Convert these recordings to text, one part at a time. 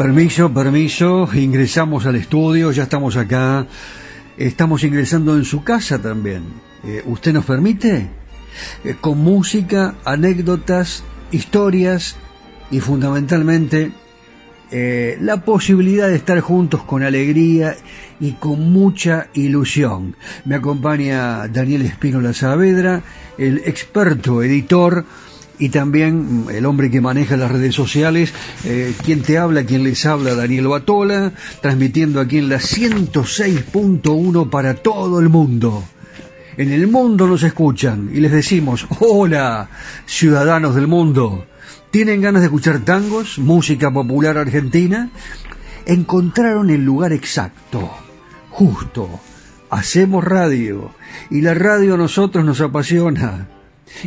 Permiso, permiso, ingresamos al estudio, ya estamos acá, estamos ingresando en su casa también. Eh, ¿Usted nos permite? Eh, con música, anécdotas, historias y fundamentalmente eh, la posibilidad de estar juntos con alegría y con mucha ilusión. Me acompaña Daniel Espínola Saavedra, el experto editor y también el hombre que maneja las redes sociales, eh, quien te habla, quien les habla, Daniel Batola, transmitiendo aquí en la 106.1 para todo el mundo. En el mundo nos escuchan y les decimos, hola, ciudadanos del mundo. ¿Tienen ganas de escuchar tangos, música popular argentina? Encontraron el lugar exacto, justo. Hacemos radio y la radio a nosotros nos apasiona.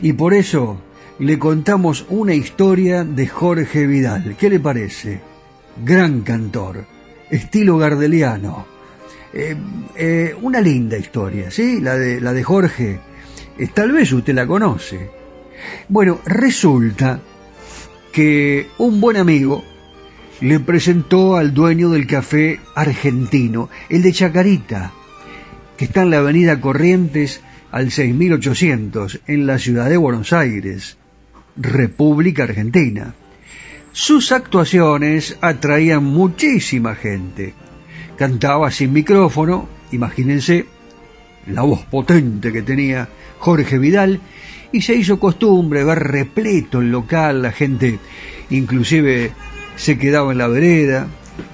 Y por eso le contamos una historia de Jorge Vidal. ¿Qué le parece? Gran cantor, estilo gardeliano. Eh, eh, una linda historia, ¿sí? La de, la de Jorge. Eh, tal vez usted la conoce. Bueno, resulta que un buen amigo le presentó al dueño del café argentino, el de Chacarita, que está en la avenida Corrientes al 6800, en la ciudad de Buenos Aires. República Argentina. Sus actuaciones atraían muchísima gente. Cantaba sin micrófono, imagínense la voz potente que tenía Jorge Vidal, y se hizo costumbre ver repleto el local, la gente inclusive se quedaba en la vereda,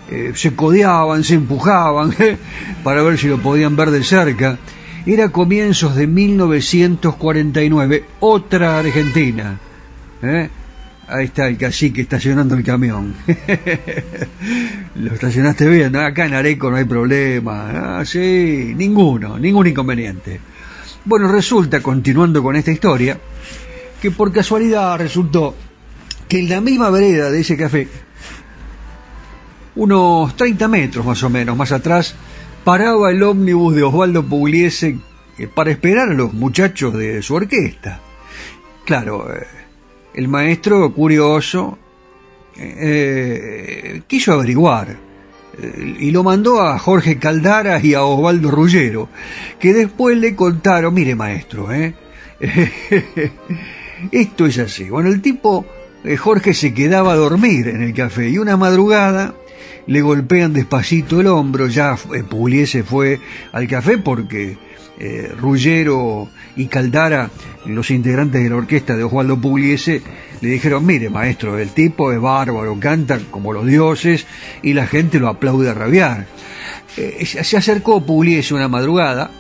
eh, se codeaban, se empujaban para ver si lo podían ver de cerca. Era comienzos de 1949, otra Argentina ¿Eh? Ahí está el cacique estacionando el camión. Lo estacionaste bien, acá en Areco no hay problema. Ah, sí, ninguno, ningún inconveniente. Bueno, resulta, continuando con esta historia, que por casualidad resultó que en la misma vereda de ese café, unos 30 metros más o menos más atrás, paraba el ómnibus de Osvaldo Pugliese eh, para esperar a los muchachos de su orquesta. Claro, eh, el maestro, curioso, eh, quiso averiguar eh, y lo mandó a Jorge Caldara y a Osvaldo Rullero, que después le contaron, mire maestro, ¿eh? esto es así. Bueno, el tipo, Jorge se quedaba a dormir en el café y una madrugada le golpean despacito el hombro, ya Pugliese fue al café porque eh, Rullero y Caldara, los integrantes de la orquesta de Osvaldo Pugliese, le dijeron, mire maestro, el tipo es bárbaro, canta como los dioses y la gente lo aplaude a rabiar. Eh, se acercó Pugliese una madrugada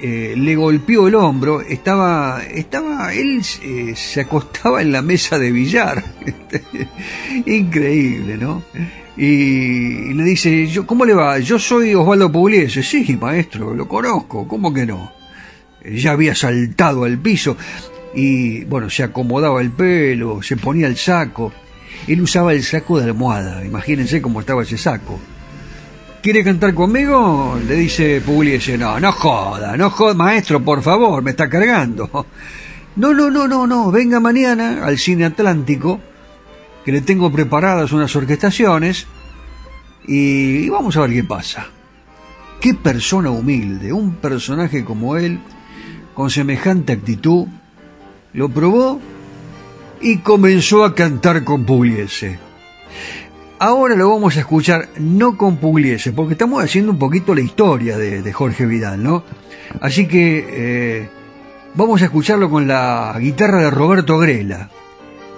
eh, le golpeó el hombro, estaba, estaba, él eh, se acostaba en la mesa de billar, increíble, ¿no? Y, le dice, yo, ¿cómo le va? Yo soy Osvaldo Pugliese, sí, maestro, lo conozco, ¿cómo que no? Ya había saltado al piso y, bueno, se acomodaba el pelo, se ponía el saco, él usaba el saco de almohada, imagínense cómo estaba ese saco ¿Quiere cantar conmigo? Le dice Pugliese. No, no joda, no joda, maestro, por favor, me está cargando. No, no, no, no, no, venga mañana al Cine Atlántico, que le tengo preparadas unas orquestaciones, y vamos a ver qué pasa. Qué persona humilde, un personaje como él, con semejante actitud, lo probó y comenzó a cantar con Pugliese. Ahora lo vamos a escuchar no con Pugliese, porque estamos haciendo un poquito la historia de, Jorge Vidal, ¿no? Así que eh, vamos a escucharlo con la guitarra de Roberto Grela.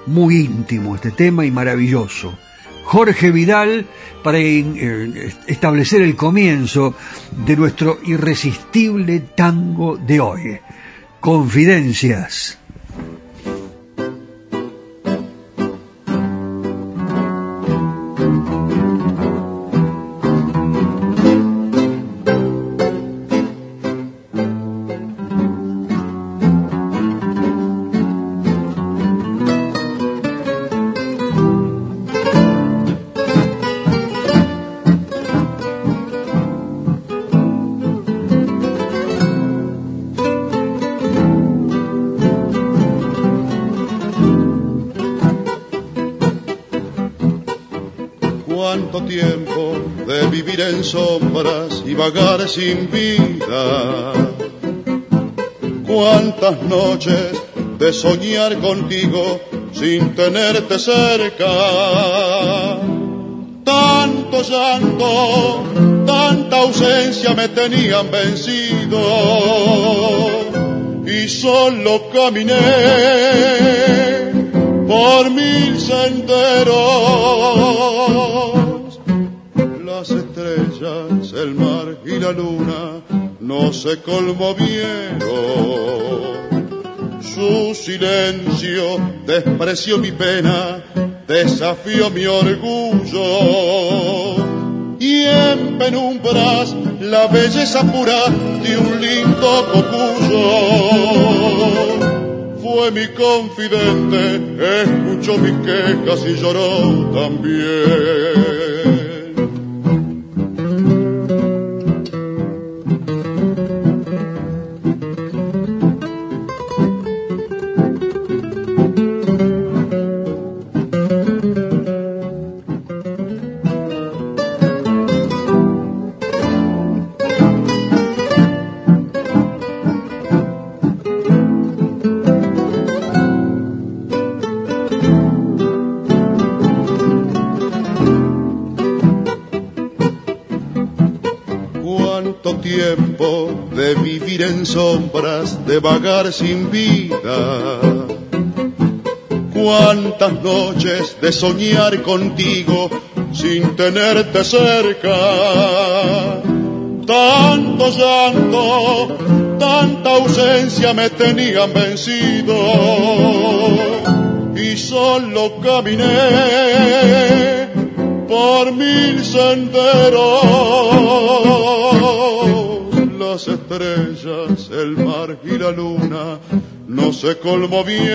Muy íntimo este tema y maravilloso. Jorge Vidal para eh, establecer el comienzo de nuestro irresistible tango de hoy. Confidencias. Sombras y vagar sin vida. Cuántas noches de soñar contigo sin tenerte cerca. Tanto llanto, tanta ausencia me tenían vencido y solo caminé por mil senderos estrellas, el mar y la luna no se conmovieron. Su silencio despreció mi pena, desafió mi orgullo. Y en penumbras la belleza pura de un lindo cocuyo. Fue mi confidente, escuchó mis quejas y lloró también. Sombras de vagar sin vida. Cuántas noches de soñar contigo sin tenerte cerca. Tanto llanto, tanta ausencia me tenían vencido. Y solo caminé por mil senderos estrellas, el mar y la luna no se conmovieron.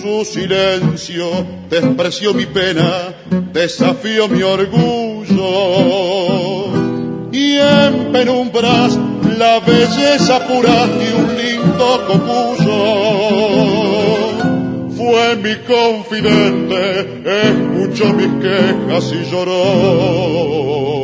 Su silencio despreció mi pena, desafió mi orgullo. Y en penumbras la belleza pura de un lindo cocuyo fue mi confidente, escuchó mis quejas y lloró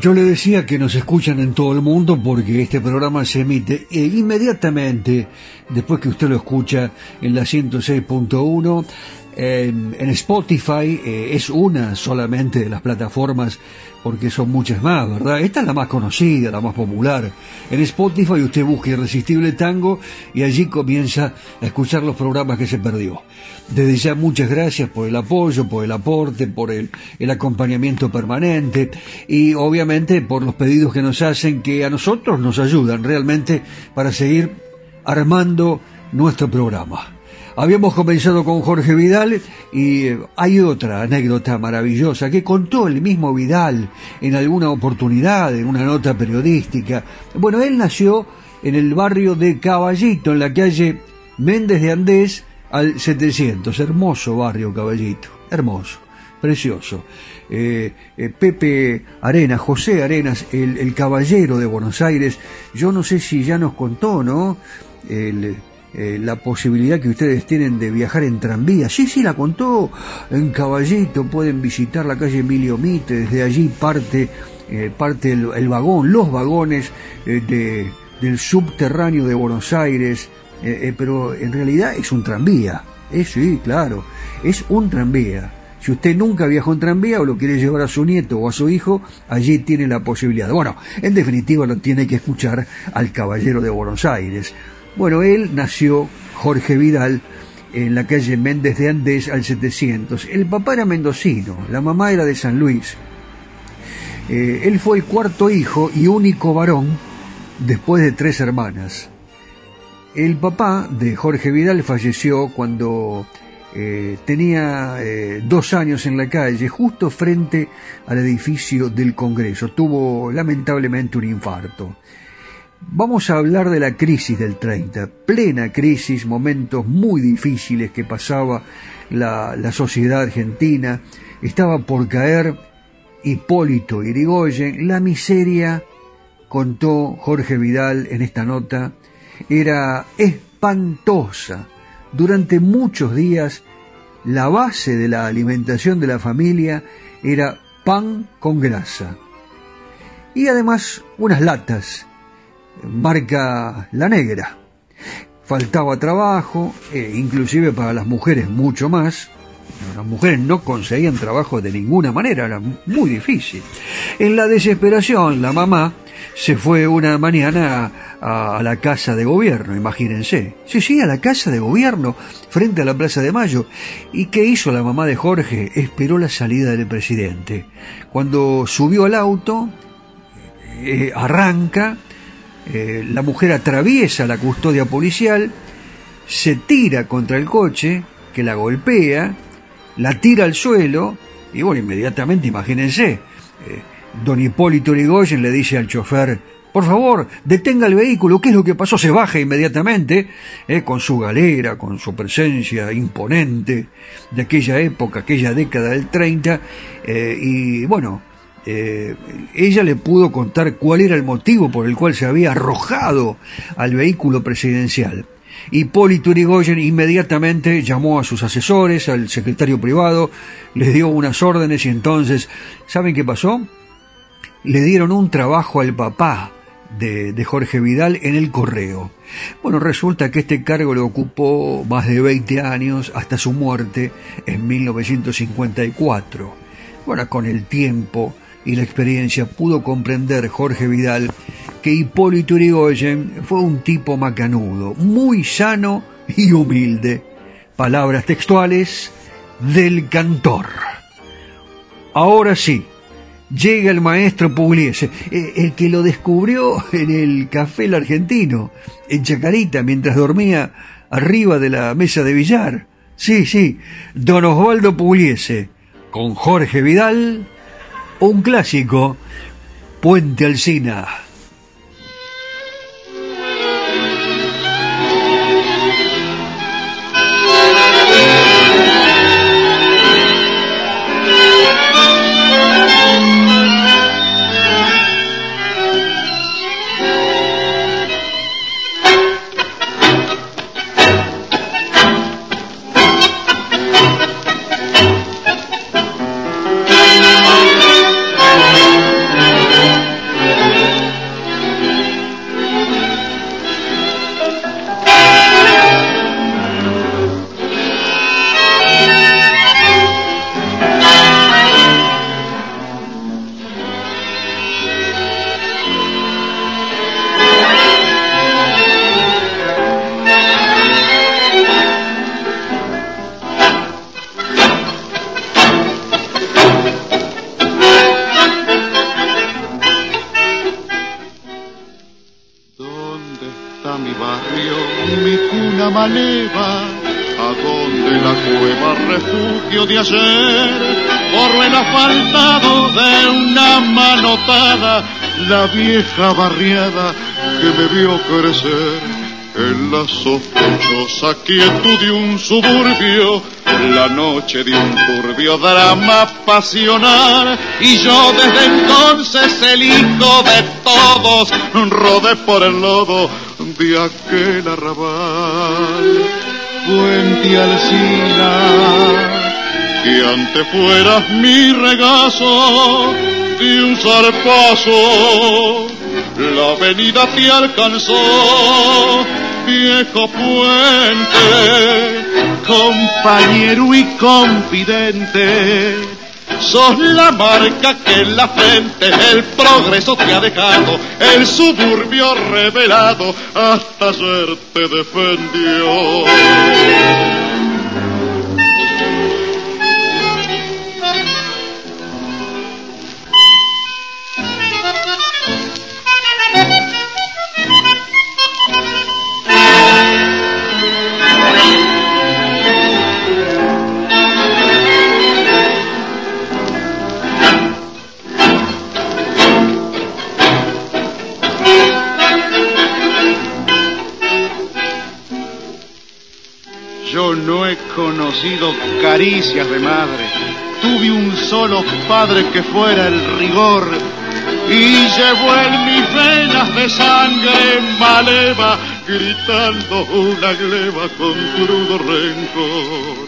Yo le decía que nos escuchan en todo el mundo porque este programa se emite eh, inmediatamente después que usted lo escucha en la 106.1 en, en Spotify eh, es una solamente de las plataformas porque son muchas más, ¿verdad? Esta es la más conocida, la más popular. En Spotify usted busca Irresistible Tango y allí comienza a escuchar los programas que se perdió. Desde ya muchas gracias por el apoyo, por el aporte, por el, el acompañamiento permanente y obviamente por los pedidos que nos hacen que a nosotros nos ayudan realmente para seguir armando nuestro programa. Habíamos comenzado con Jorge Vidal y eh, hay otra anécdota maravillosa que contó el mismo Vidal en alguna oportunidad, en una nota periodística. Bueno, él nació en el barrio de Caballito, en la calle Méndez de Andés al 700. Hermoso barrio Caballito, hermoso, precioso. Eh, eh, Pepe Arenas, José Arenas, el, el, caballero de Buenos Aires, yo no sé si ya nos contó, ¿no? El, eh, la posibilidad que ustedes tienen de viajar en tranvía. Sí, sí, la contó en Caballito, pueden visitar la calle Emilio Mite, desde allí parte, eh, parte el, el, vagón, los vagones eh, de, del subterráneo de Buenos Aires, pero en realidad es un tranvía. sí, claro, es un tranvía. Si usted nunca viajó en tranvía o lo quiere llevar a su nieto o a su hijo, allí tiene la posibilidad. Bueno, en definitiva lo tiene que escuchar al caballero de Buenos Aires. Bueno, él nació, Jorge Vidal, en la calle Méndez de Andés al 700. El papá era mendocino, la mamá era de San Luis. Eh, él fue el cuarto hijo y único varón después de tres hermanas. El papá de Jorge Vidal falleció cuando eh, tenía eh, dos años en la calle, justo frente al edificio del Congreso. Tuvo lamentablemente un infarto. Vamos a hablar de la crisis del 30, plena crisis, momentos muy difíciles que pasaba la, la sociedad argentina, estaba por caer Hipólito Irigoyen, la miseria, contó Jorge Vidal en esta nota, era espantosa. Durante muchos días la base de la alimentación de la familia era pan con grasa. Y además unas latas marca La Negra. Faltaba trabajo, e inclusive para las mujeres mucho más. Las mujeres no conseguían trabajo de ninguna manera, era muy difícil. En la desesperación, la mamá se fue una mañana a, a, la casa de gobierno, imagínense. Sí, sí, a la casa de gobierno, frente a la Plaza de Mayo. ¿Y qué hizo la mamá de Jorge? Esperó la salida del presidente. Cuando subió al auto, eh, arranca, eh, la mujer atraviesa la custodia policial, se tira contra el coche, que la golpea, la tira al suelo, y bueno, inmediatamente, imagínense, eh, don Hipólito Yrigoyen le dice al chofer, por favor, detenga el vehículo, ¿qué es lo que pasó? Se baja inmediatamente, eh, con su galera, con su presencia imponente de aquella época, aquella década del 30, eh, y bueno, eh, ella le pudo contar cuál era el motivo por el cual se había arrojado al vehículo presidencial. Hipólito Yrigoyen inmediatamente llamó a sus asesores, al secretario privado, les dio unas órdenes y entonces, ¿saben qué pasó? Le dieron un trabajo al papá de, de, Jorge Vidal en el correo. Bueno, resulta que este cargo lo ocupó más de 20 años hasta su muerte en 1954. Bueno, con el tiempo y la experiencia pudo comprender Jorge Vidal que Hipólito Yrigoyen fue un tipo macanudo, muy sano y humilde. Palabras textuales del cantor. Ahora sí, llega el maestro Pugliese, eh, el que lo descubrió en el Café El Argentino, en Chacarita, mientras dormía arriba de la mesa de billar. Sí, sí, don Osvaldo Pugliese, con Jorge Vidal un clásico, Puente Alcina. La vieja barriada que me vio crecer en la sospechosa quietud de un suburbio, la noche de un turbio drama pasional, y yo desde entonces el hijo de todos rodé por el lodo de aquel arrabal. Puente Alcina, que antes fueras mi regazo de un zarpazo, la avenida te alcanzó viejo puente, compañero y confidente. Sos la marca que en la frente el progreso te ha dejado, el suburbio revelado hasta ayer te defendió. Conocido caricias de madre. Tuve un solo padre que fuera el rigor y llevó en mis venas de sangre maleva gritando una gleba con crudo rencor.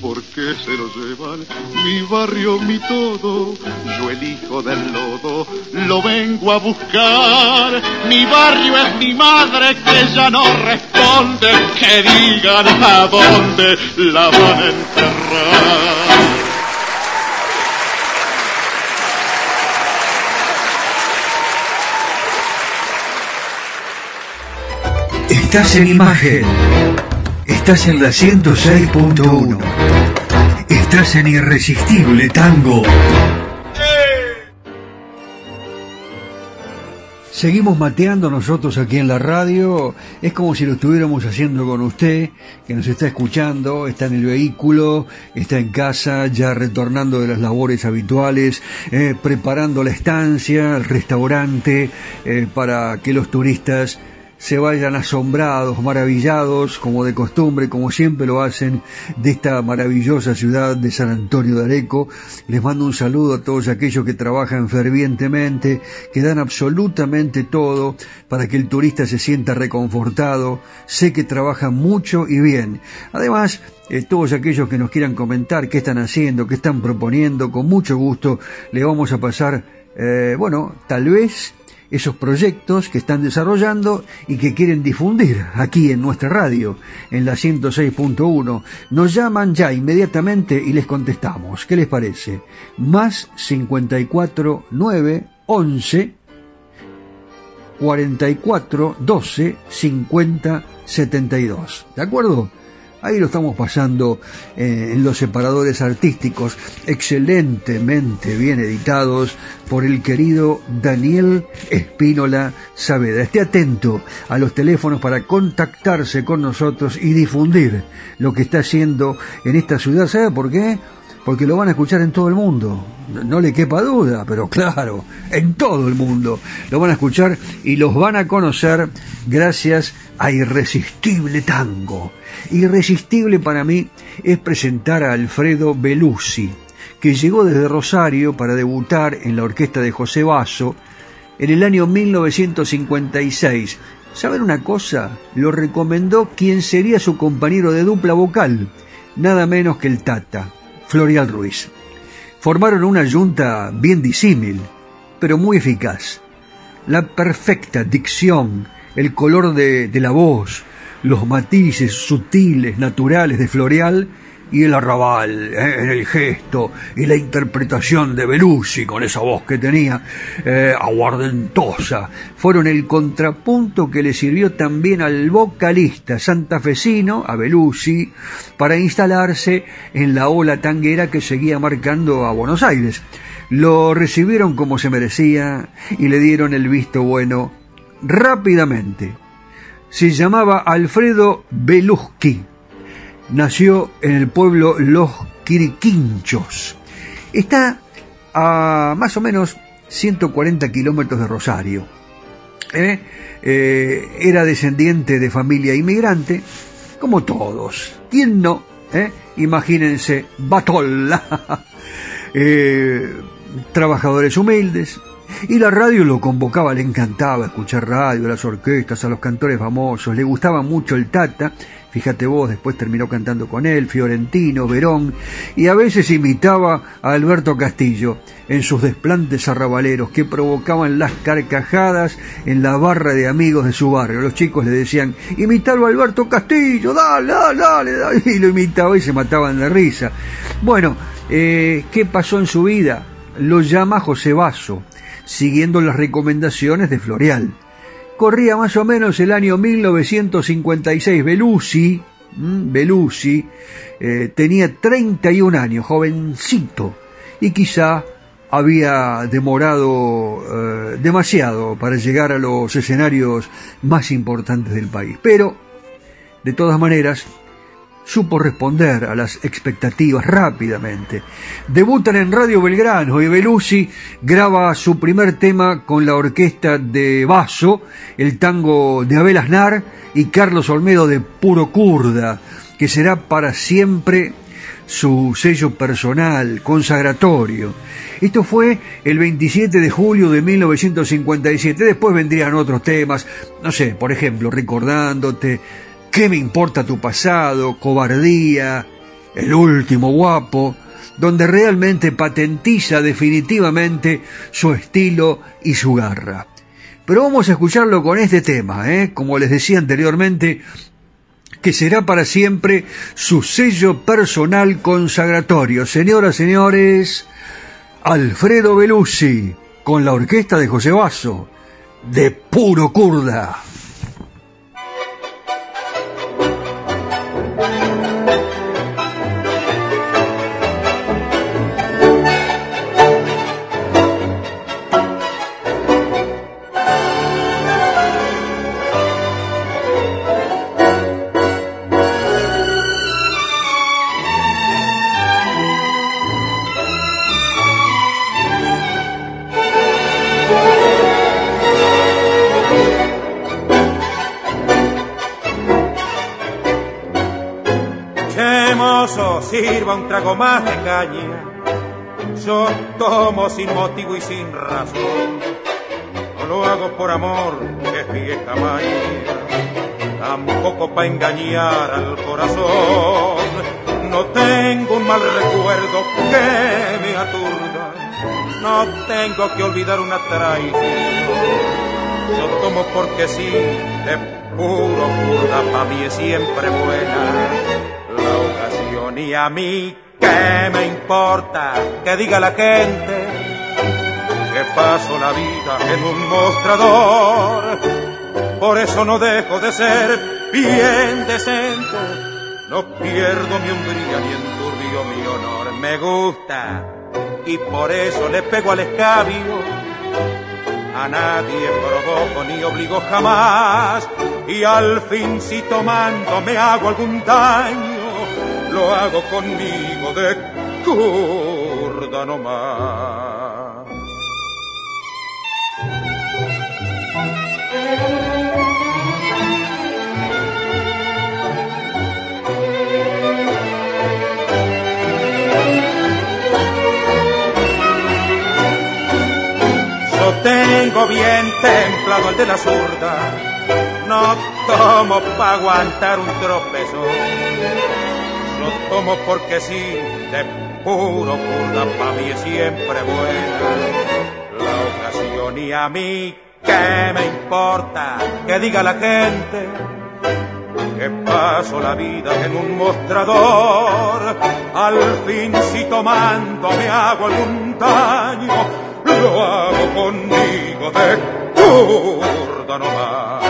¿Por qué se lo llevan? Mi barrio, mi todo, yo el hijo del lodo, lo vengo a buscar. Mi barrio es mi madre que ya no responde, que digan a dónde la van a enterrar. Estás en imagen. Estás en la 106.1. Estás en Irresistible Tango. Seguimos mateando nosotros aquí en la radio. Es como si lo estuviéramos haciendo con usted, que nos está escuchando, está en el vehículo, está en casa, ya retornando de las labores habituales, eh, preparando la estancia, el restaurante, eh, para que los turistas se vayan asombrados, maravillados, como de costumbre, como siempre lo hacen, de esta maravillosa ciudad de San Antonio de Areco. Les mando un saludo a todos aquellos que trabajan fervientemente, que dan absolutamente todo para que el turista se sienta reconfortado. Sé que trabajan mucho y bien. Además, eh, todos aquellos que nos quieran comentar qué están haciendo, qué están proponiendo, con mucho gusto le vamos a pasar, eh, bueno, tal vez esos proyectos que están desarrollando y que quieren difundir aquí en nuestra radio, en la 106.1. Nos llaman ya inmediatamente y les contestamos. ¿Qué les parece? Más 54 9 11 44 12 50 72. ¿De acuerdo? Ahí lo estamos pasando eh, en los separadores artísticos, excelentemente bien editados por el querido Daniel Espínola Saavedra. Esté atento a los teléfonos para contactarse con nosotros y difundir lo que está haciendo en esta ciudad. ¿Sabe por qué? Porque lo van a escuchar en todo el mundo. No le quepa duda, pero claro, en todo el mundo lo van a escuchar y los van a conocer gracias a Irresistible Tango Irresistible para mí es presentar a Alfredo Belusi, que llegó desde Rosario para debutar en la orquesta de José Basso en el año 1956. ¿Saben una cosa? Lo recomendó quien sería su compañero de dupla vocal, nada menos que el Tata, Florial Ruiz. Formaron una yunta bien disímil, pero muy eficaz. La perfecta dicción, el color de, de la voz, los matices sutiles, naturales de Floreal y el arrabal eh, en el gesto y la interpretación de Belusi con esa voz que tenía eh, aguardentosa fueron el contrapunto que le sirvió también al vocalista santafesino, a Belusi, para instalarse en la ola tanguera que seguía marcando a Buenos Aires. Lo recibieron como se merecía y le dieron el visto bueno rápidamente se llamaba Alfredo Belusky. Nació en el pueblo Los Quiriquinchos. Está a más o menos 140 kilómetros de Rosario. ¿Eh? Eh, era descendiente de familia inmigrante, como todos. ¿Quién no? ¿Eh? Imagínense, Batolla. trabajadores humildes, y la radio lo convocaba, le encantaba escuchar radio, las orquestas, a los cantores famosos, le gustaba mucho el Tata, fíjate vos, después terminó cantando con él, Fiorentino, Verón, y a veces imitaba a Alberto Castillo en sus desplantes arrabaleros que provocaban las carcajadas en la barra de amigos de su barrio. Los chicos le decían, imitalo a Alberto Castillo, dale, dale, dale, y lo imitaba y se mataban de risa. Bueno, eh, ¿qué pasó en su vida? Lo llama José Basso siguiendo las recomendaciones de Florial. Corría más o menos el año 1956. Belusi, Belusi eh, tenía 31 años, jovencito, y quizá había demorado eh, demasiado para llegar a los escenarios más importantes del país. Pero, de todas maneras, supo responder a las expectativas rápidamente. Debutan en Radio Belgrano y Belusi graba su primer tema con la orquesta de Basso, el tango de Abel Aznar y Carlos Olmedo de Puro Curda, que será para siempre su sello personal, consagratorio. Esto fue el 27 de julio de 1957. Después vendrían otros temas, no sé, por ejemplo, recordándote, ¿Qué me importa tu pasado? Cobardía, el último guapo, donde realmente patentiza definitivamente su estilo y su garra. Pero vamos a escucharlo con este tema, ¿eh? como les decía anteriormente, que será para siempre su sello personal consagratorio. Señoras, señores, Alfredo Belusi, con la orquesta de José Basso, de puro kurda. Sirva un trago más de caña. Yo tomo sin motivo y sin razón. No lo hago por amor, que es vieja maña. Tampoco para engañar al corazón. No tengo un mal recuerdo que me aturda. No tengo que olvidar una traición. Yo tomo porque sí, de puro pura, para mí es siempre buena ni a mí qué me importa que diga la gente que paso la vida en un mostrador. Por eso no dejo de ser bien decente, no pierdo mi hombría ni enturbio mi honor. Me gusta y por eso le pego al escabio. A nadie provoco ni obligo jamás y al fin si tomando me hago algún daño lo hago conmigo de curda nomás. Yo tengo bien templado el de la zurda, no tomo para aguantar un tropezo lo tomo porque sí, de puro curda pa' mí es siempre buena. La ocasión y a mí, ¿qué me importa? Que diga la gente que paso la vida en un mostrador. Al fin si tomando me hago algún daño, lo hago conmigo de curda nomás.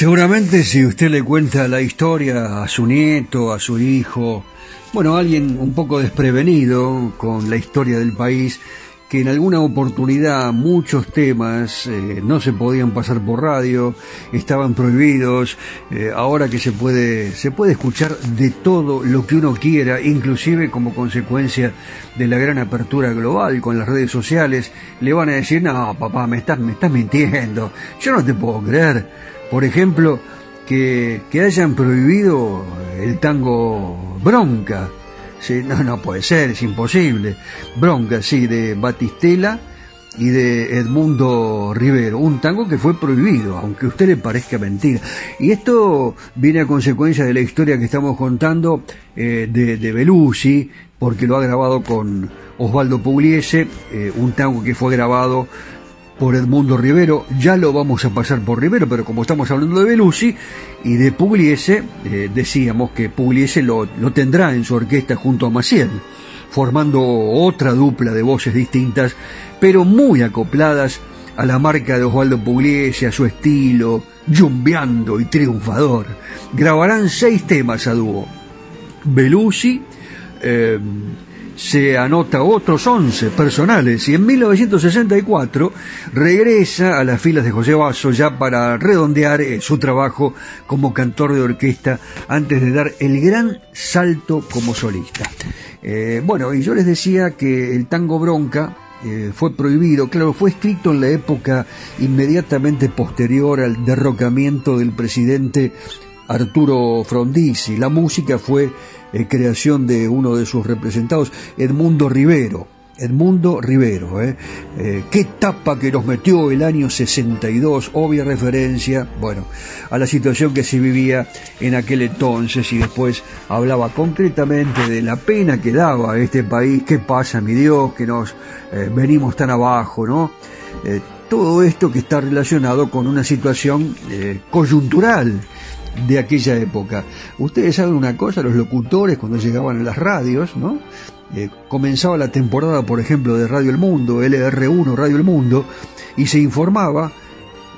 Seguramente si usted le cuenta la historia a su nieto, a su hijo, bueno, alguien un poco desprevenido con la historia del país, que en alguna oportunidad muchos temas eh, no se podían pasar por radio, estaban prohibidos, eh, ahora que se puede, se puede escuchar de todo lo que uno quiera, inclusive como consecuencia de la gran apertura global con las redes sociales, le van a decir, no, papá, me estás, me estás mintiendo, yo no te puedo creer. Por ejemplo, que, que hayan prohibido el tango Bronca. Sí, no, no puede ser, es imposible. Bronca, sí, de Batistela y de Edmundo Rivero, un tango que fue prohibido, aunque a usted le parezca mentira. Y esto viene a consecuencia de la historia que estamos contando eh, de, de porque lo ha grabado con Osvaldo Pugliese, eh, un tango que fue grabado por Edmundo Rivero, ya lo vamos a pasar por Rivero, pero como estamos hablando de Belusi y de Pugliese, eh, decíamos que Pugliese lo, lo, tendrá en su orquesta junto a Maciel, formando otra dupla de voces distintas, pero muy acopladas a la marca de Osvaldo Pugliese, a su estilo, yumbeando y triunfador. Grabarán seis temas a dúo. Belusi, eh, se anota otros 11 personales y en 1964 regresa a las filas de José Basso ya para redondear eh, su trabajo como cantor de orquesta antes de dar el gran salto como solista. Eh, bueno, y yo les decía que el tango bronca eh, fue prohibido, claro, fue escrito en la época inmediatamente posterior al derrocamiento del presidente Arturo Frondizi. La música fue eh, creación de uno de sus representados, Edmundo Rivero. Edmundo Rivero, ¿eh? ¿eh? qué tapa que nos metió el año 62, obvia referencia, bueno, a la situación que se vivía en aquel entonces y después hablaba concretamente de la pena que daba este país, qué pasa, mi Dios, que nos eh, venimos tan abajo, ¿no? Eh, todo esto que está relacionado con una situación coyuntural de aquella época. Ustedes saben una cosa, los locutores cuando llegaban a las radios, ¿no? Eh, comenzaba la temporada, por ejemplo, de Radio El Mundo, LR1 Radio El Mundo, y se informaba,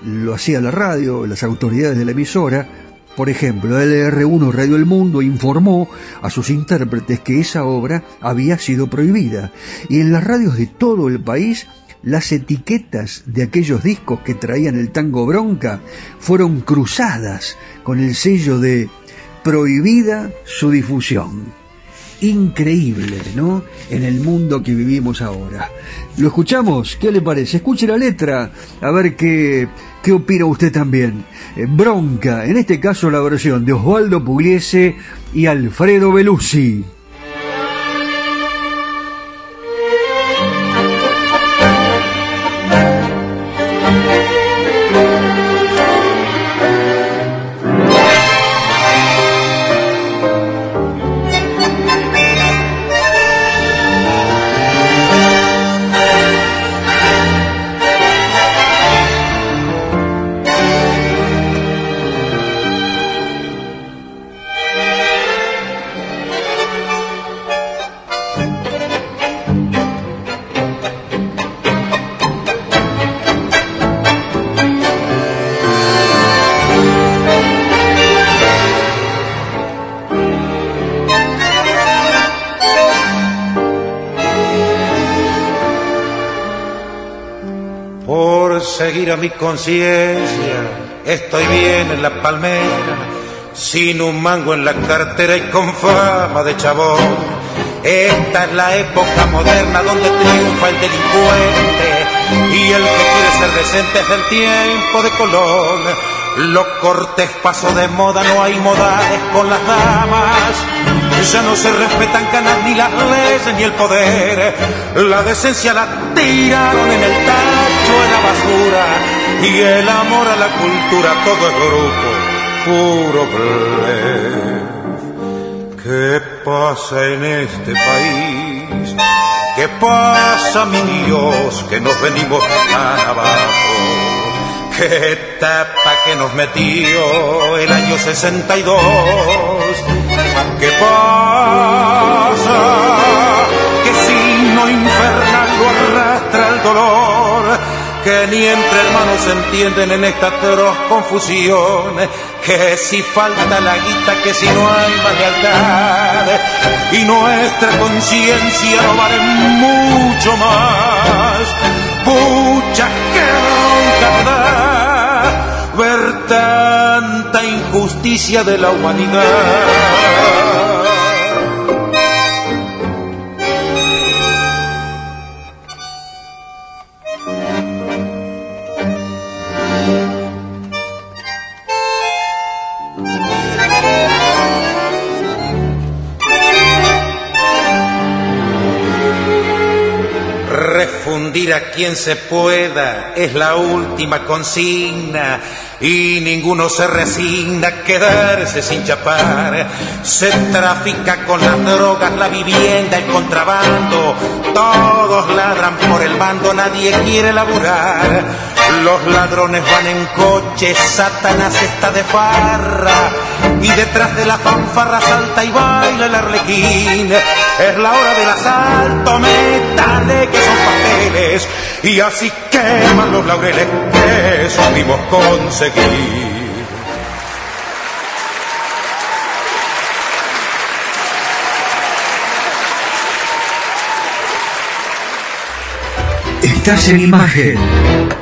lo hacía la radio, las autoridades de la emisora, por ejemplo, LR1 Radio El Mundo informó a sus intérpretes que esa obra había sido prohibida, y en las radios de todo el país las etiquetas de aquellos discos que traían el tango bronca fueron cruzadas con el sello de prohibida su difusión. Increíble, ¿no? En el mundo que vivimos ahora. ¿Lo escuchamos? ¿Qué le parece? Escuche la letra, a ver qué, qué opina usted también. Eh, bronca, en este caso la versión de Osvaldo Pugliese y Alfredo Belusi. A mi conciencia, estoy bien en la palmera, sin un mango en la cartera y con fama de chabón. Esta es la época moderna donde triunfa el delincuente y el que quiere ser decente es el tiempo de Colón. Lo cortés pasó de moda, no hay modales con las damas. Ya no se respetan canas ni las leyes ni el poder. La decencia la tiraron en el tacho de la basura. Y el amor a la cultura, todo es grupo, puro plebe. ¿Qué pasa en este país? ¿Qué pasa, mi Dios, que nos venimos tan abajo? ¿Qué etapa que nos metió el año 62? ¿Qué pasa? ¿Qué signo infernal lo arrastra el dolor? Que ni entre hermanos se entienden en esta atroz confusión que si falta la guita, que si no hay más lealtad, y nuestra conciencia no vale mucho más. Pucha, que bronca ver tanta injusticia de la humanidad. Refundir a quien se pueda es la última consigna y ninguno se resigna a quedarse sin chapar. Se trafica con las drogas, la vivienda, el contrabando. Todos ladran por el bando, nadie quiere laburar. Los ladrones van en coche, Satanás está de farra. Y detrás de la fanfarra salta y baila el arlequín. Es la hora del asalto, métale que son papeles. Y así queman los laureles que supimos conseguir. Estás en imagen.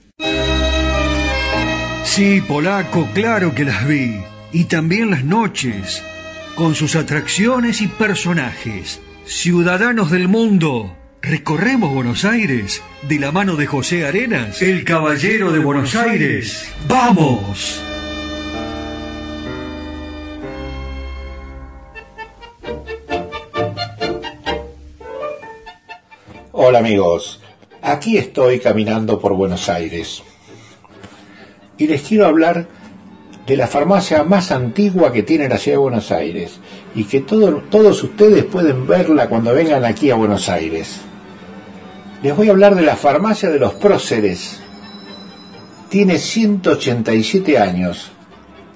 Sí, polaco, claro que las vi. Y también las noches, con sus atracciones y personajes. Ciudadanos del mundo, recorremos Buenos Aires de la mano de José Arenas, el caballero de Buenos Aires. ¡Vamos! Hola amigos, aquí estoy caminando por Buenos Aires y les quiero hablar de la farmacia más antigua que tiene la ciudad de Buenos Aires y que todos ustedes pueden verla cuando vengan aquí a Buenos Aires. Les voy a hablar de la farmacia de los próceres. Tiene 187 años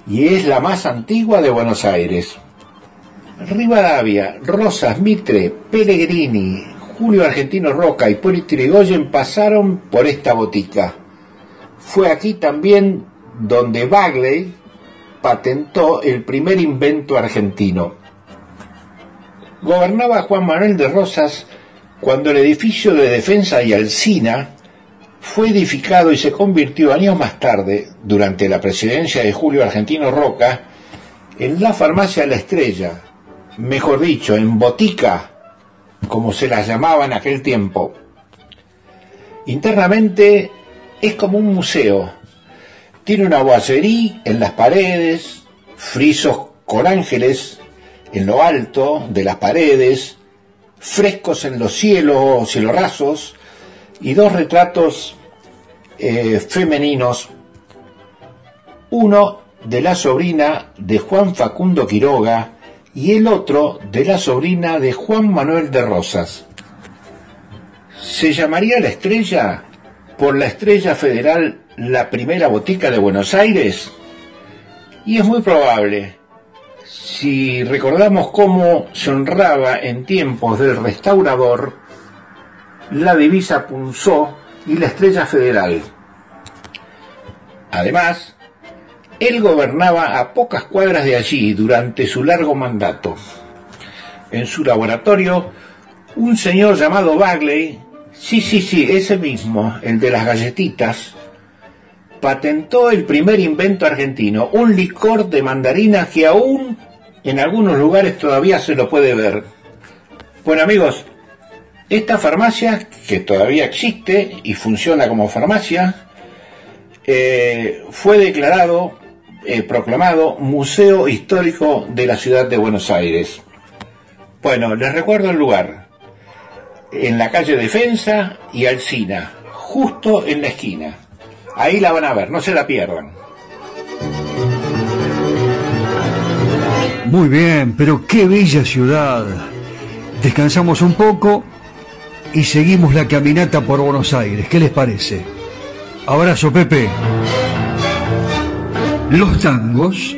y es la más antigua de Buenos Aires. Rivadavia, Rosas, Mitre, Pellegrini, Julio Argentino Roca y Poli Trigoyen pasaron por esta botica. Fue aquí también donde Bagley patentó el primer invento argentino. Gobernaba Juan Manuel de Rosas cuando el edificio de defensa y Alcina fue edificado y se convirtió años más tarde, durante la presidencia de Julio Argentino Roca, en la farmacia La Estrella, mejor dicho, en botica, como se las llamaba en aquel tiempo. Internamente es como un museo. Tiene una boiserie en las paredes, frisos con ángeles en lo alto de las paredes, frescos en los cielos, cielos rasos, y dos retratos eh, femeninos, uno de la sobrina de Juan Facundo Quiroga y el otro de la sobrina de Juan Manuel de Rosas. ¿Se llamaría la estrella por la estrella federal la primera botica de Buenos Aires? Y es muy probable, si recordamos cómo se honraba en tiempos del restaurador la divisa punzó y la estrella federal. Además, él gobernaba a pocas cuadras de allí durante su largo mandato. En su laboratorio, un señor llamado Bagley, sí, sí, sí, ese mismo, el de las galletitas, patentó el primer invento argentino, un licor de mandarina que aún en algunos lugares todavía se lo puede ver. Bueno amigos, esta farmacia, que todavía existe y funciona como farmacia, eh, fue declarado, eh, proclamado Museo Histórico de la Ciudad de Buenos Aires. Bueno, les recuerdo el lugar. En la calle Defensa y Alcina, justo en la esquina. Ahí la van a ver, no se la pierdan. Muy bien, pero qué bella ciudad. Descansamos un poco y seguimos la caminata por Buenos Aires. ¿Qué les parece? Abrazo, Pepe. Los tangos.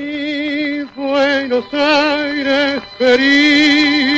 Buenos Aires querido.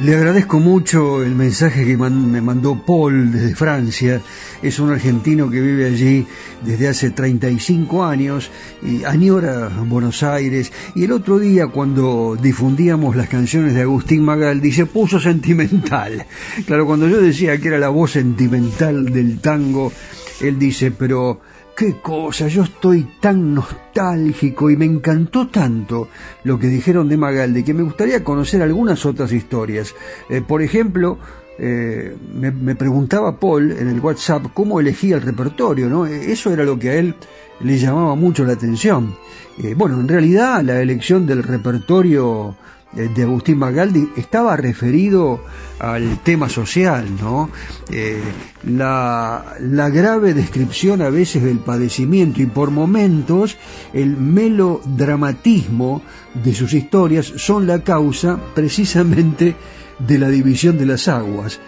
Le agradezco mucho el mensaje que me mandó Paul desde Francia. Es un argentino que vive allí desde hace 35 años y añora Buenos Aires. Y el otro día cuando difundíamos las canciones de Agustín Magaldi se puso sentimental. Claro, cuando yo decía que era la voz sentimental del tango, él dice, pero qué cosa, yo estoy tan nostálgico y me encantó tanto lo que dijeron de Magaldi que me gustaría conocer algunas otras historias. Eh, por ejemplo, eh, me, preguntaba Paul en el WhatsApp cómo elegía el repertorio, ¿no? Eh, eso era lo que a él le llamaba mucho la atención. bueno, en realidad la elección del repertorio de Agustín Magaldi estaba referido al tema social, ¿no? Eh, la, la, grave descripción a veces del padecimiento y por momentos el melodramatismo de sus historias son la causa precisamente de la división de las aguas.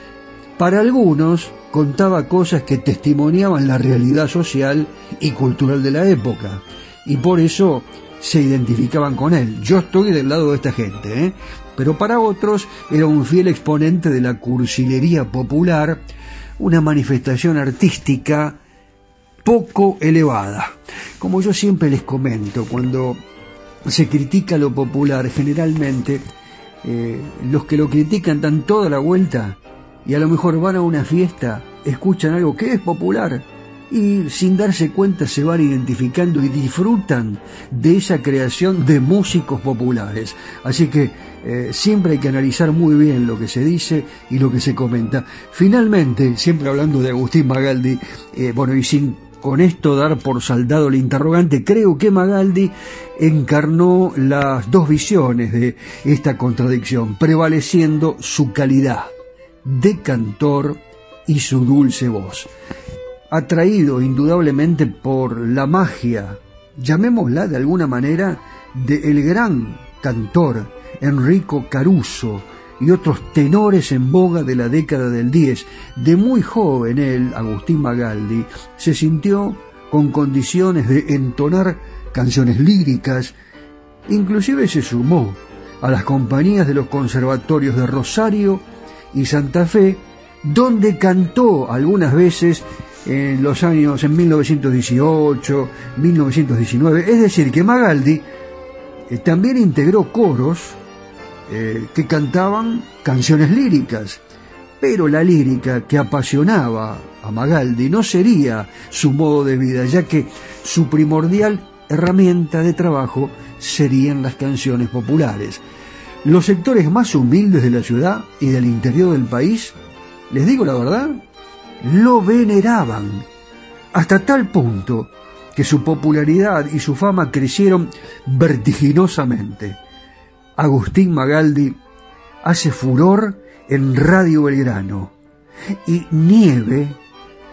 Para algunos contaba cosas que testimoniaban la realidad social y cultural de la época y por eso se identificaban con él. Yo estoy del lado de esta gente, ¿eh? pero para otros era un fiel exponente de la cursilería popular, una manifestación artística poco elevada. Como yo siempre les comento, cuando se critica lo popular, generalmente eh, los que lo critican dan toda la vuelta y a lo mejor van a una fiesta, escuchan algo que es popular y sin darse cuenta se van identificando y disfrutan de esa creación de músicos populares. Así que eh, siempre hay que analizar muy bien lo que se dice y lo que se comenta. Finalmente, siempre hablando de Agustín Magaldi, eh, bueno, y sin con esto dar por saldado el interrogante, creo que Magaldi encarnó las dos visiones de esta contradicción, prevaleciendo su calidad de cantor y su dulce voz. Atraído indudablemente por la magia, llamémosla de alguna manera, de el gran cantor Enrico Caruso, y otros tenores en boga de la década del 10. De muy joven él, Agustín Magaldi, se sintió con condiciones de entonar canciones líricas, inclusive se sumó a las compañías de los conservatorios de Rosario y Santa Fe, donde cantó algunas veces en los años en 1918, 1919, es decir, que Magaldi eh, también integró coros eh, que cantaban canciones líricas, pero la lírica que apasionaba a Magaldi no sería su modo de vida, ya que su primordial herramienta de trabajo serían las canciones populares. Los sectores más humildes de la ciudad y del interior del país, les digo la verdad, lo veneraban, hasta tal punto que su popularidad y su fama crecieron vertiginosamente. Agustín Magaldi hace furor en Radio Belgrano y Nieve,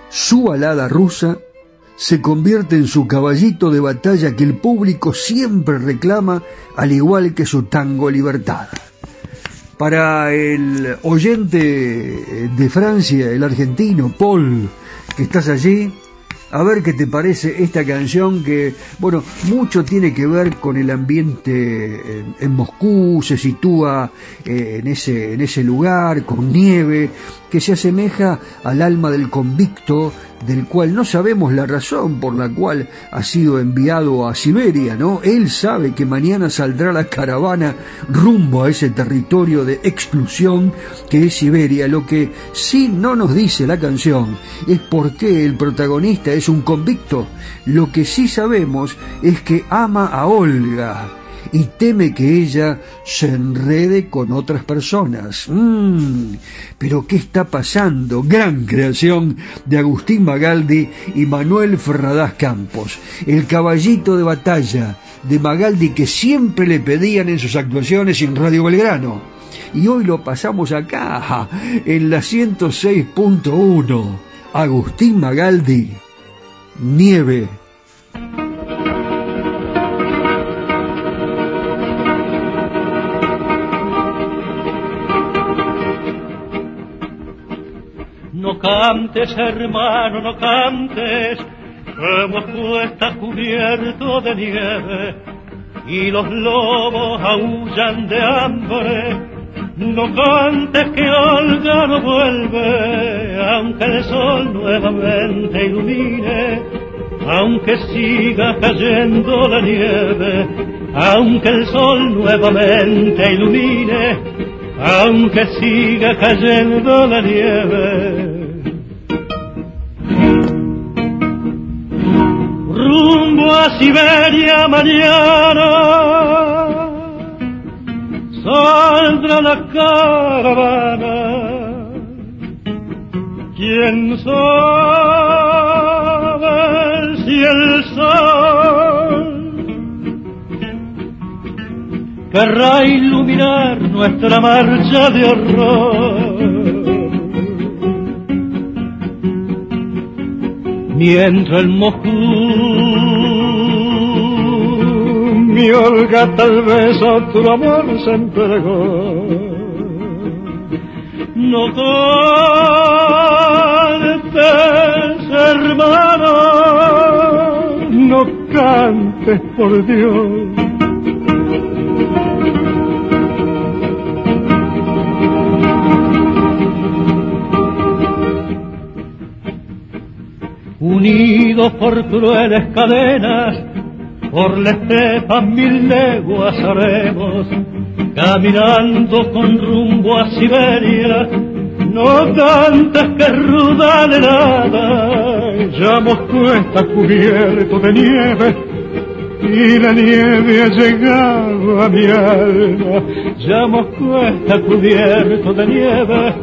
su alada rusa, se convierte en su caballito de batalla que el público siempre reclama, al igual que su tango Libertad. Para el oyente de Francia, el argentino Paul, que estás allí, a ver qué te parece esta canción que, bueno, mucho tiene que ver con el ambiente en, Moscú, se sitúa eh, en, ese, en ese lugar, con nieve, que se asemeja al alma del convicto del cual no sabemos la razón por la cual ha sido enviado a Siberia, ¿no? Él sabe que mañana saldrá la caravana rumbo a ese territorio de exclusión que es Siberia. Lo que sí no nos dice la canción es por qué el protagonista es un convicto. Lo que sí sabemos es que ama a Olga, y teme que ella se enrede con otras personas. Mm, pero ¿qué está pasando? Gran creación de Agustín Magaldi y Manuel Ferradás Campos. El caballito de batalla de Magaldi que siempre le pedían en sus actuaciones en Radio Belgrano. Y hoy lo pasamos acá, en la 106.1. Agustín Magaldi, Nieve. Cantes, hermano, no cantes, que está cubierto de nieve y los lobos aullan de hambre. No cantes que Olga no vuelve, aunque el sol nuevamente ilumine, aunque siga cayendo la nieve, aunque el sol nuevamente ilumine, aunque siga cayendo la nieve. Siberia mañana saldrá la caravana. ¿Quién sabe si el sol querrá iluminar nuestra marcha de horror? mientras el Moscú mi Olga tal vez tu amor se entregó. No cantes, hermano, no cantes por Dios unidos por crueles cadenas, por la estepa mil leguas haremos, caminando con rumbo a Siberia, no tantas que ruda helada, ya Moscú está cubierto de nieve, y la nieve ha llegado a mi alma, ya Moscú está cubierto de nieve,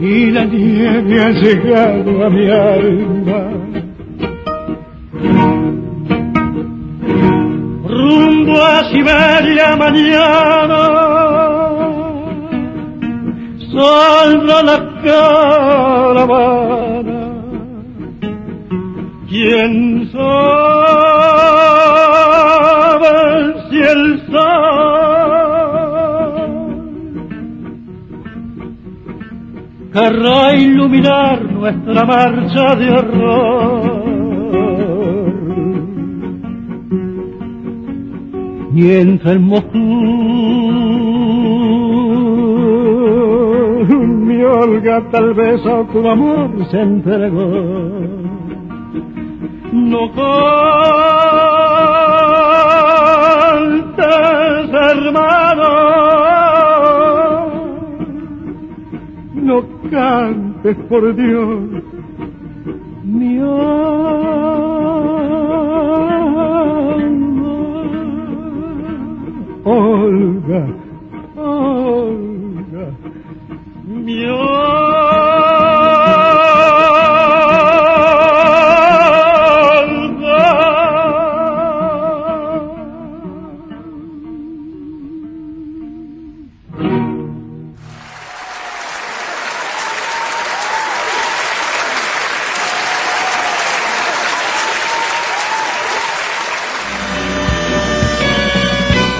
y la nieve ha llegado a mi alma. Siberia mañana, saldrá la caravana. ¿Quién sabe si el sol querrá iluminar nuestra marcha de horror? Mientras en Moscú mi Olga tal vez a tu amor se entregó. No cantes, hermano, no cantes por Dios, mi alma. Olga, Olga, mi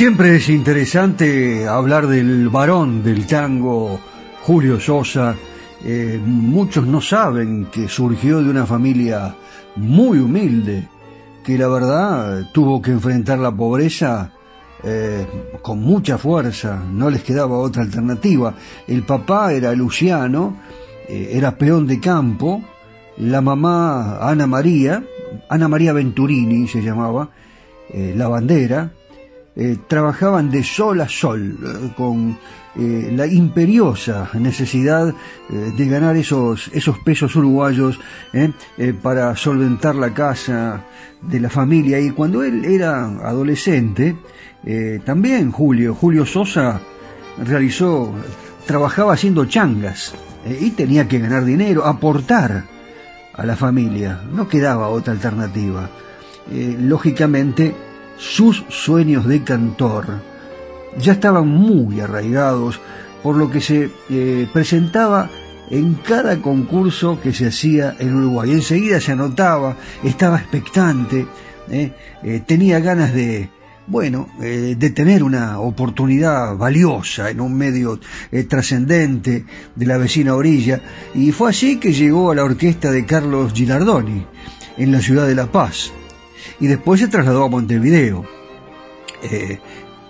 Siempre es interesante hablar del varón del tango, Julio Sosa. Eh, muchos no saben que surgió de una familia muy humilde, que la verdad tuvo que enfrentar la pobreza eh, con mucha fuerza, no les quedaba otra alternativa. El papá era Luciano, eh, era peón de campo, la mamá Ana María, Ana María Venturini se llamaba, la bandera, eh, trabajaban de sol a sol, eh, con eh, la imperiosa necesidad de ganar esos, esos pesos uruguayos para solventar la casa de la familia. Y cuando él era adolescente, también Julio, Julio Sosa realizó, trabajaba haciendo changas y tenía que ganar dinero, aportar a la familia. No quedaba otra alternativa. lógicamente, sus sueños de cantor ya estaban muy arraigados por lo que se eh, presentaba en cada concurso que se hacía en Uruguay. Enseguida se anotaba, estaba expectante, eh, eh, tenía ganas de, bueno, de tener una oportunidad valiosa en un medio trascendente de la vecina orilla. Y fue así que llegó a la orquesta de Carlos Gilardoni en la ciudad de La Paz y después se trasladó a Montevideo. Eh,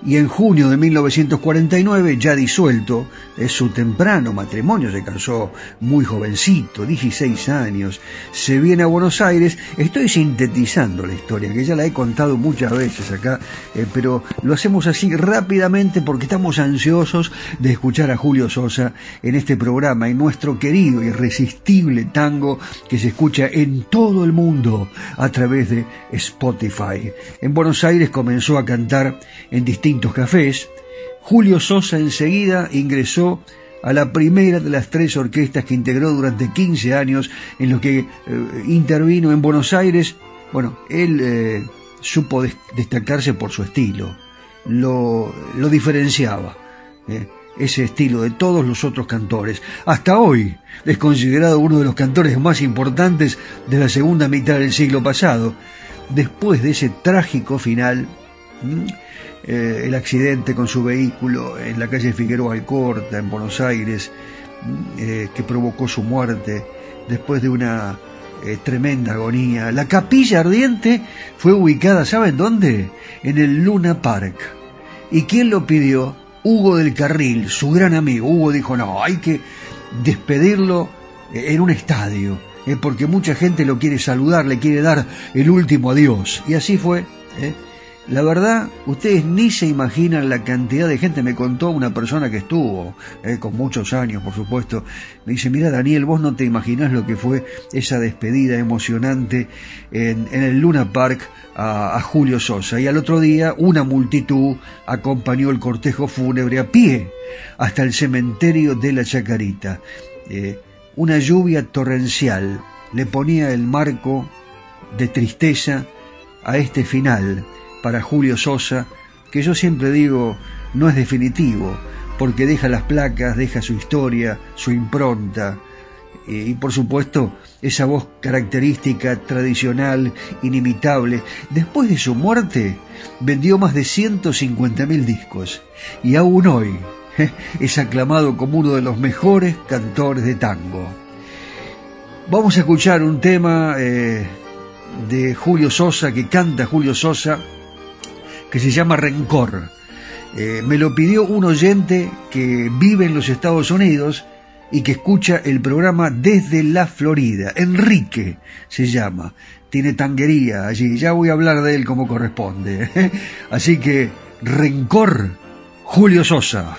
y en junio de 1949, ya disuelto, es su temprano matrimonio, se casó muy jovencito, 16 años, se viene a Buenos Aires, estoy sintetizando la historia, que ya la he contado muchas veces acá, eh, pero lo hacemos así rápidamente porque estamos ansiosos de escuchar a Julio Sosa en este programa, en nuestro querido irresistible tango que se escucha en todo el mundo a través de Spotify. En Buenos Aires comenzó a cantar en distintos cafés, Julio Sosa enseguida ingresó a la primera de las tres orquestas que integró durante 15 años en lo que eh, intervino en Buenos Aires. Bueno, él eh, supo destacarse por su estilo, lo, lo diferenciaba, eh, ese estilo de todos los otros cantores. Hasta hoy es considerado uno de los cantores más importantes de la segunda mitad del siglo pasado. Después de ese trágico final, eh, el accidente con su vehículo en la calle Figueroa Alcorta, en Buenos Aires, eh, que provocó su muerte después de una eh, tremenda agonía. La capilla ardiente fue ubicada, ¿saben dónde? En el Luna Park. ¿Y quién lo pidió? Hugo del Carril, su gran amigo. Hugo dijo, no, hay que despedirlo en un estadio, eh, porque mucha gente lo quiere saludar, le quiere dar el último adiós. Y así fue. ¿eh? La verdad, ustedes ni se imaginan la cantidad de gente, me contó una persona que estuvo, eh, con muchos años, por supuesto, me dice, mira Daniel, vos no te imaginás lo que fue esa despedida emocionante en, el Luna Park a, Julio Sosa. Y al otro día, una multitud acompañó el cortejo fúnebre a pie hasta el cementerio de la Chacarita. Eh, una lluvia torrencial le ponía el marco de tristeza a este final para Julio Sosa, que yo siempre digo no es definitivo, porque deja las placas, deja su historia, su impronta, y por supuesto esa voz característica, tradicional, inimitable. Después de su muerte vendió más de 150.000 discos y aún hoy es aclamado como uno de los mejores cantores de tango. Vamos a escuchar un tema eh, de Julio Sosa, que canta Julio Sosa, que se llama Rencor. Eh, me lo pidió un oyente que vive en los Estados Unidos y que escucha el programa desde la Florida. Enrique se llama. Tiene tanguería allí. Ya voy a hablar de él como corresponde. Así que, Rencor, Julio Sosa.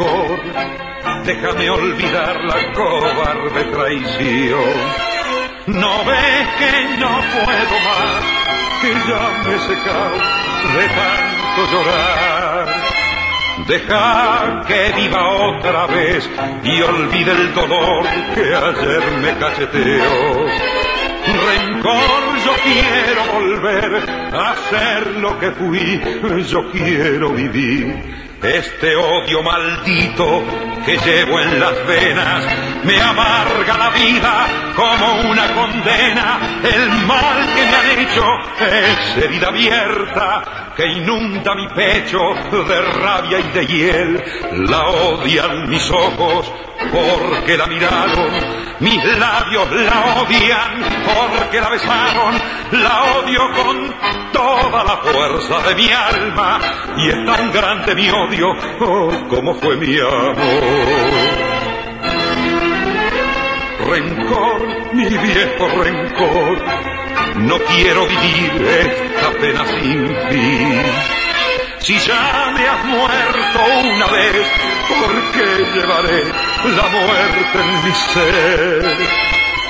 Rencor, déjame olvidar la cobarde traición. No ves que no puedo más, que ya me he secado de tanto llorar. Deja que viva otra vez y olvide el dolor que ayer me cacheteó. Rencor, yo quiero volver a ser lo que fui, yo quiero vivir este odio maldito que llevo en las venas me amarga la vida como una condena. El mal que me han hecho es herida abierta que inunda mi pecho de rabia y de hiel. La odian mis ojos porque la miraron, mis labios la odian porque la besaron, la odio con toda la fuerza de mi alma y es tan grande mi odio oh, como fue mi amor. Rencor, mi viejo rencor, no quiero vivir esta pena sin fin. Si ya me has muerto una vez, ¿por qué llevaré la muerte en mi ser?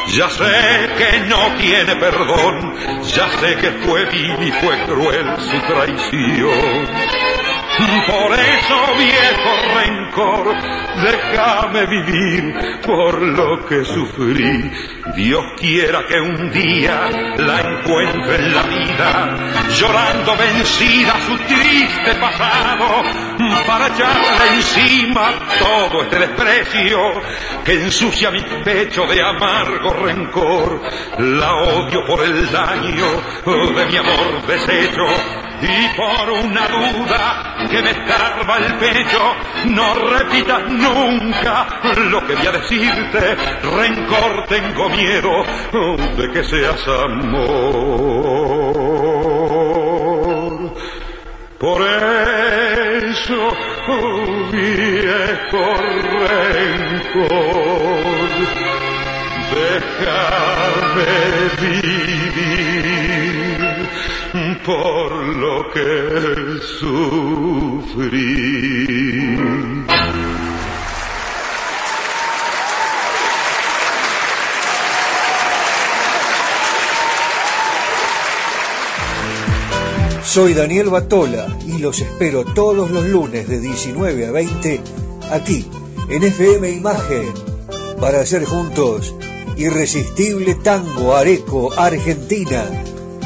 Ya sé que no tiene perdón, ya sé que fue vil y fue cruel su traición. Por eso, viejo rencor, déjame vivir por lo que sufrí. Dios quiera que un día la encuentre en la vida, llorando vencida su triste pasado, para echarle encima todo este desprecio que ensucia mi pecho de amargo rencor. La odio por el daño de mi amor deshecho y por una duda que me escarba el pecho, no repitas nunca lo que voy a decirte, rencor tengo miedo de que seas amor. Por eso, viejo rencor, déjame vivir por lo que sufrí. Soy Daniel Batola y los espero todos los lunes de 19 a 20 aquí, en FM Imagen, para hacer juntos Irresistible Tango Areco Argentina,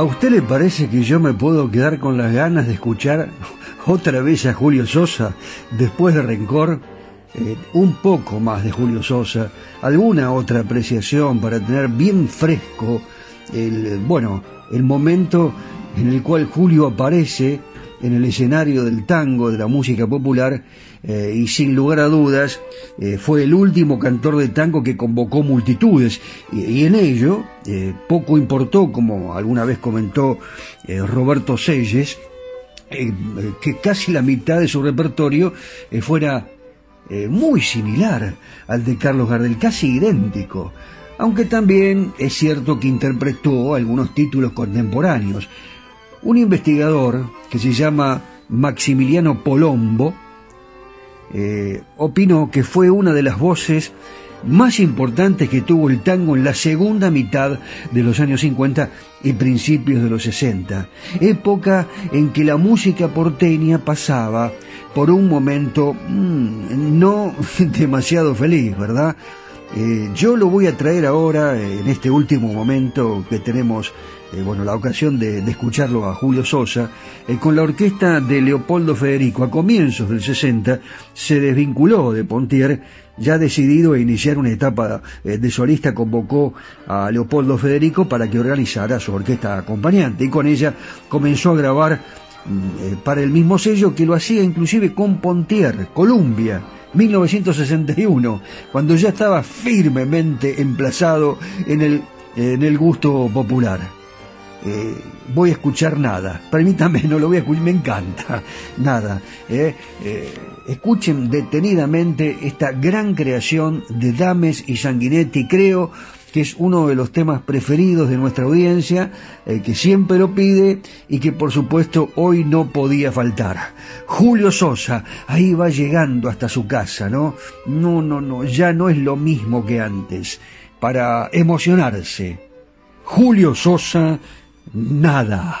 ¿A usted le parece que yo me puedo quedar con las ganas de escuchar otra vez a Julio Sosa después de Rencor? Eh, un poco más de Julio Sosa, alguna otra apreciación para tener bien fresco el, bueno, el momento en el cual Julio aparece en el escenario del tango, de la música popular, eh, y sin lugar a dudas eh, fue el último cantor de tango que convocó multitudes, y, en ello eh, poco importó, como alguna vez comentó Roberto Selles, que casi la mitad de su repertorio fuera muy similar al de Carlos Gardel, casi idéntico aunque también es cierto que interpretó algunos títulos contemporáneos. Un investigador que se llama Maximiliano Polombo eh, opinó que fue una de las voces más importantes que tuvo el tango en la segunda mitad de los años 50 y principios de los 60, época en que la música porteña pasaba por un momento mm, no demasiado feliz, ¿verdad? Eh, yo lo voy a traer ahora, en este último momento que tenemos eh, bueno, la ocasión de, escucharlo a Julio Sosa, eh, con la orquesta de Leopoldo Federico a comienzos del 60, se desvinculó de Pontier, ya decidido a iniciar una etapa eh, de solista, convocó a Leopoldo Federico para que organizara su orquesta acompañante y con ella comenzó a grabar mm, para el mismo sello que lo hacía inclusive con Pontier, Columbia. 1961, cuando ya estaba firmemente emplazado en el, en el gusto popular. Eh, voy a escuchar nada. Permítame, no lo voy a escuchar, me encanta. Nada. Eh, eh, escuchen detenidamente esta gran creación de Dames y Sanguinetti. Creo que es uno de los temas preferidos de nuestra audiencia, que siempre lo pide y que por supuesto hoy no podía faltar. Julio Sosa, ahí va llegando hasta su casa, ¿no? No, no, no, ya no es lo mismo que antes. Para emocionarse. Julio Sosa nada.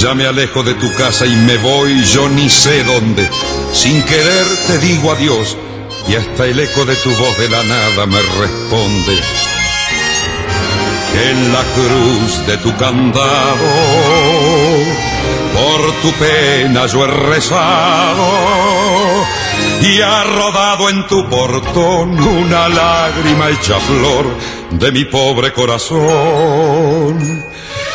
Ya me alejo de tu casa y me voy yo ni sé dónde. Sin querer te digo adiós y hasta el eco de tu voz de la nada me responde. En la cruz de tu candado, por tu pena yo he rezado y ha rodado en tu portón una lágrima hecha flor de mi pobre corazón.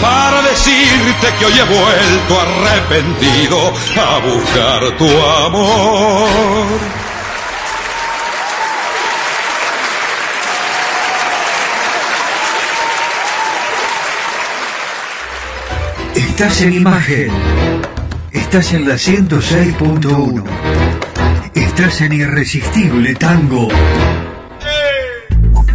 para decirte que hoy he vuelto arrepentido a buscar tu amor. Estás en imagen. Estás en la 106.1. Estás en Irresistible Tango.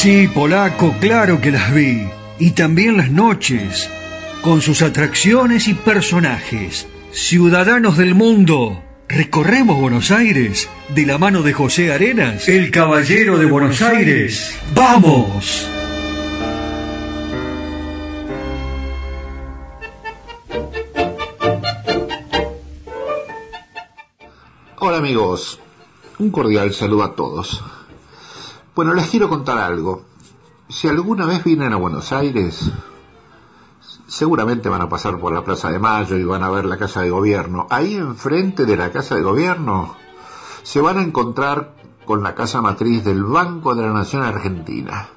Sí, polaco, claro que las vi. Y también las noches, con sus atracciones y personajes. Ciudadanos del mundo, recorremos Buenos Aires de la mano de José Arenas, el caballero de Buenos Aires. ¡Vamos! Hola amigos, un cordial saludo a todos. Bueno, les quiero contar algo. Si alguna vez vienen a Buenos Aires, seguramente van a pasar por la Plaza de Mayo y van a ver la Casa de Gobierno. Ahí enfrente de la Casa de Gobierno se van a encontrar con la casa matriz del Banco de la Nación Argentina.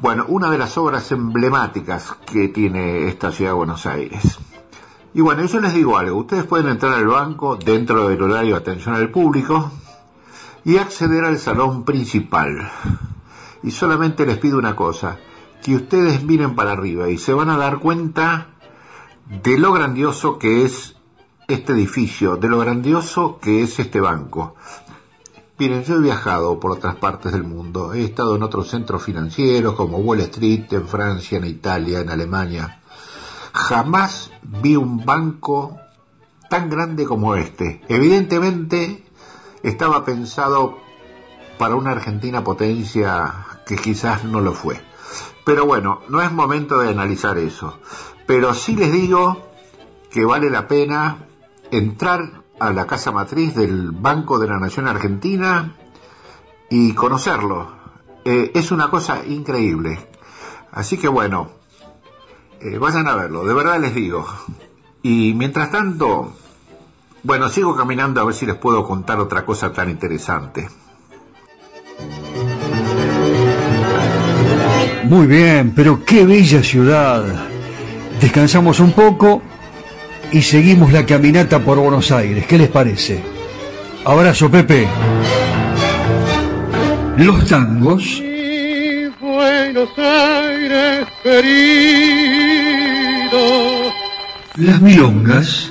Bueno, una de las obras emblemáticas que tiene esta ciudad de Buenos Aires. Y bueno, yo les digo algo, ustedes pueden entrar al banco dentro del horario de atención al público, y acceder al salón principal. Y solamente les pido una cosa, que ustedes miren para arriba y se van a dar cuenta de lo grandioso que es este edificio, de lo grandioso que es este banco. Miren, yo he viajado por otras partes del mundo, he estado en otros centros financieros como Wall Street, en Francia, en Italia, en Alemania. Jamás vi un banco tan grande como este. Evidentemente estaba pensado para una Argentina potencia que quizás no lo fue. Pero bueno, no es momento de analizar eso. Pero sí les digo que vale la pena entrar a la casa matriz del Banco de la Nación Argentina y conocerlo. Eh, es una cosa increíble. Así que bueno, eh, vayan a verlo, de verdad les digo. Y mientras tanto, bueno, sigo caminando a ver si les puedo contar otra cosa tan interesante. Muy bien, pero qué bella ciudad. Descansamos un poco y seguimos la caminata por Buenos Aires. ¿Qué les parece? Abrazo, Pepe. Los tangos. Buenos Aires querido, Las milongas.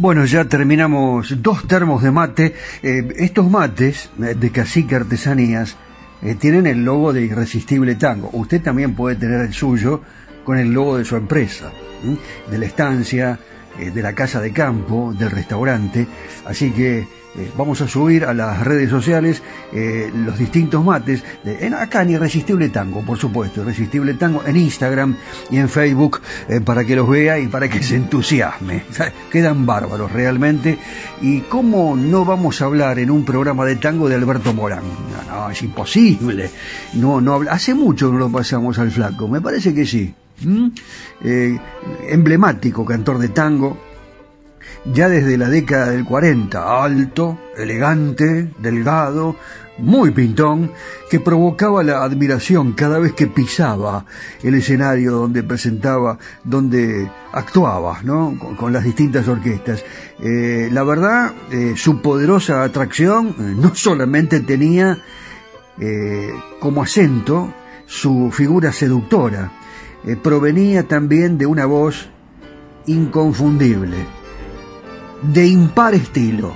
Bueno, ya terminamos dos termos de mate. Eh, estos mates eh, de Cacique Artesanías eh, tienen el logo de Irresistible Tango. Usted también puede tener el suyo con el logo de su empresa, de la estancia, de la casa de campo, del restaurante. Así que eh, vamos a subir a las redes sociales eh, los distintos mates de, en, acá en Irresistible Tango, por supuesto, Irresistible Tango en Instagram y en Facebook eh, para que los vea y para que se entusiasme. Quedan bárbaros realmente. ¿Y cómo no vamos a hablar en un programa de tango de Alberto Morán? No, no es imposible. No, no Hace mucho no lo pasamos al flaco, me parece que sí. ¿Mm? emblemático cantor de tango, ya desde la década del 40, alto, elegante, delgado, muy pintón, que provocaba la admiración cada vez que pisaba el escenario donde presentaba, donde actuaba, ¿no? Con, las distintas orquestas. Eh, la verdad, eh, su poderosa atracción eh, no solamente tenía como acento su figura seductora, provenía también de una voz inconfundible de impar estilo,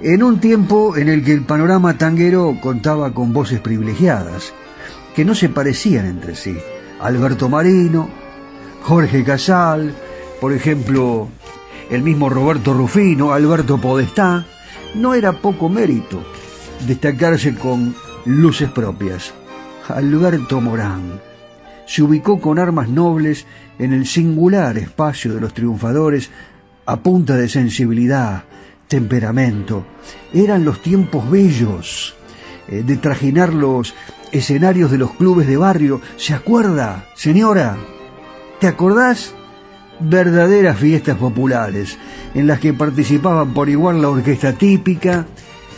en un tiempo en el que el panorama tanguero contaba con voces privilegiadas, que no se parecían entre sí. Alberto Marino, Jorge Casal, por ejemplo, el mismo Roberto Rufino, Alberto Podestá, no era poco mérito destacarse con luces propias. Alberto Morán se ubicó con armas nobles en el singular espacio de los triunfadores a punta de sensibilidad, temperamento. Eran los tiempos bellos eh, de trajinar los escenarios de los clubes de barrio. ¿Se acuerda, señora? ¿Te acordás? Verdaderas fiestas populares en las que participaban por igual la orquesta típica,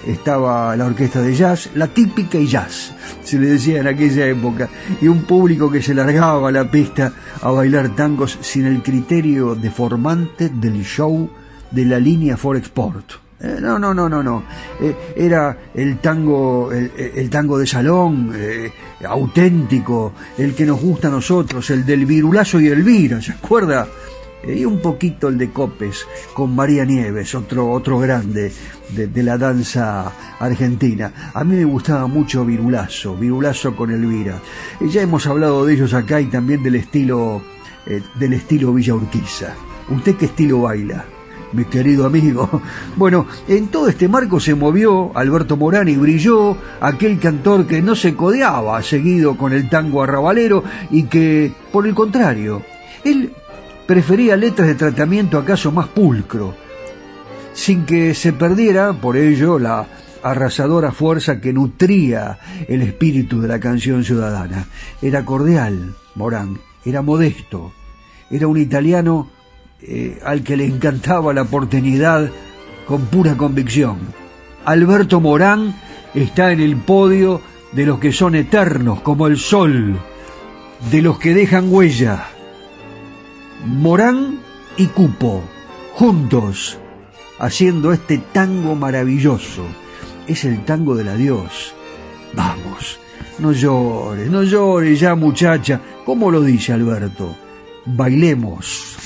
estaba la orquesta de jazz, la típica y jazz, se le decía en aquella época, y un público que se largaba a la pista a bailar tangos sin el criterio deformante del show de la línea Forexport. Eh, no, no, no, no, no. Eh, era el tango, el, tango de salón, eh, auténtico, el que nos gusta a nosotros, el del virulazo y Elvira, ¿se acuerda? Y un poquito el de Copes con María Nieves, otro, otro grande de, la danza argentina. A mí me gustaba mucho Virulazo, Virulazo con Elvira. ya hemos hablado de ellos acá y también del estilo, eh, del estilo Villa Urquiza. ¿Usted qué estilo baila? mi querido amigo. Bueno, en todo este marco se movió Alberto Morán y brilló aquel cantor que no se codeaba seguido con el tango arrabalero y que, por el contrario, él prefería letras de tratamiento acaso más pulcro, sin que se perdiera por ello la arrasadora fuerza que nutría el espíritu de la canción ciudadana. Era cordial, Morán, era modesto, era un italiano eh, al que le encantaba la portenidad con pura convicción. Alberto Morán está en el podio de los que son eternos como el sol, de los que dejan huella. Morán y Cupo, juntos, haciendo este tango maravilloso. Es el tango del adiós. Vamos, no llores, no llores ya muchacha. ¿Cómo lo dice Alberto? Bailemos.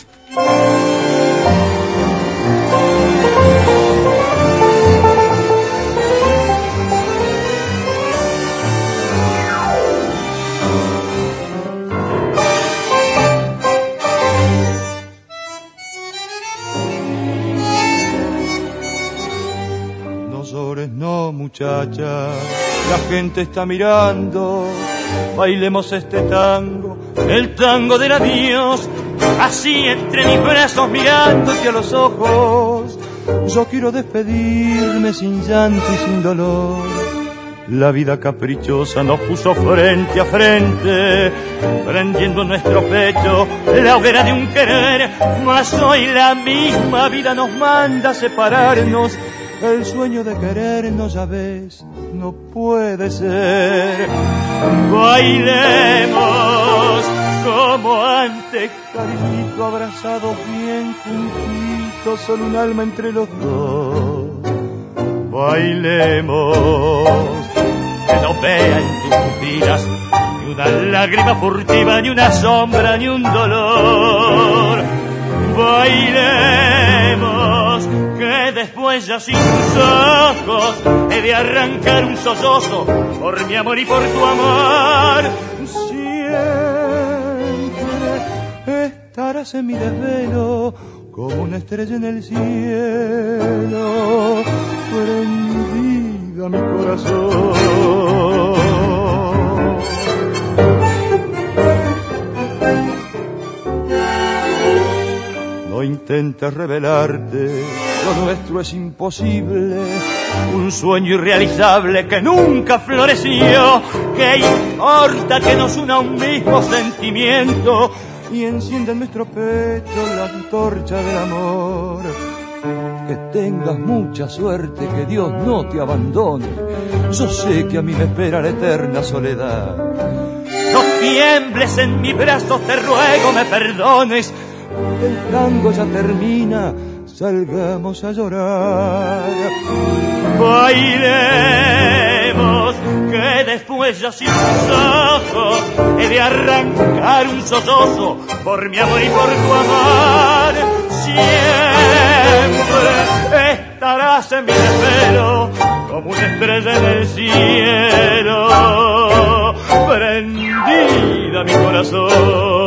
Muchacha, la gente está mirando, bailemos este tango, el tango del adiós, así entre mis brazos mirándote a los ojos. Yo quiero despedirme sin llanto y sin dolor, la vida caprichosa nos puso frente a frente, prendiendo en nuestro pecho la hoguera de un querer, mas hoy la misma vida nos manda separarnos. El sueño de querernos, ya ves, no puede ser. Bailemos como antes, cariñito abrazados bien juntitos, solo un alma entre los dos. Bailemos, que no vea en tus pupilas ni una lágrima furtiva, ni una sombra, ni un dolor. Bailemos, después ya sin tus ojos he de arrancar un sollozo por mi amor y por tu amor. Siempre estarás en mi desvelo como una estrella en el cielo, prendida mi corazón. Intentes revelarte, lo nuestro es imposible, un sueño irrealizable que nunca floreció, que importa que nos una un mismo sentimiento y encienda en nuestro pecho la antorcha del amor. Que tengas mucha suerte, que Dios no te abandone. Yo sé que a mí me espera la eterna soledad. No tiembles en mis brazos, te ruego me perdones. El tango ya termina, salgamos a llorar. Bailemos, que después sin tus ojos he de arrancar un sollozo por mi amor y por tu amor. Siempre estarás en mi desvelo como una estrella en el cielo, prendida mi corazón.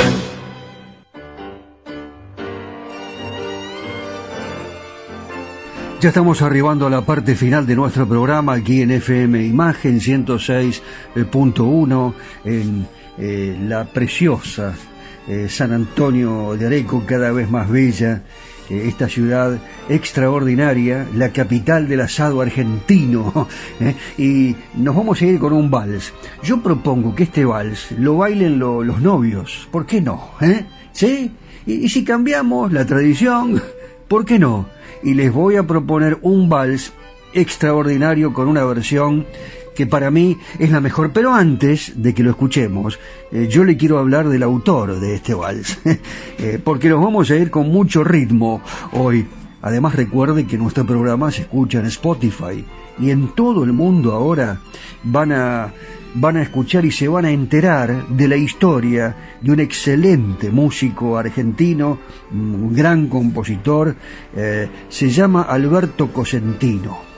Ya estamos arribando a la parte final de nuestro programa aquí en FM Imagen 106.1 en eh, la preciosa eh, San Antonio de Areco, cada vez más bella, eh, esta ciudad extraordinaria, la capital del asado argentino. ¿eh? Y nos vamos a ir con un vals. Yo propongo que este vals lo bailen lo- los novios. ¿Por qué no? ¿Eh? ¿Sí? Y, y si cambiamos la tradición, ¿por qué no? Y les voy a proponer un vals extraordinario con una versión que para mí es la mejor. Pero antes de que lo escuchemos, eh, yo le quiero hablar del autor de este vals, Eh, porque nos vamos a ir con mucho ritmo hoy. Además recuerde que nuestro programa se escucha en Spotify y en todo el mundo ahora van a van a escuchar y se van a enterar de la historia de un excelente músico argentino, un gran compositor, eh, se llama Alberto Cosentino.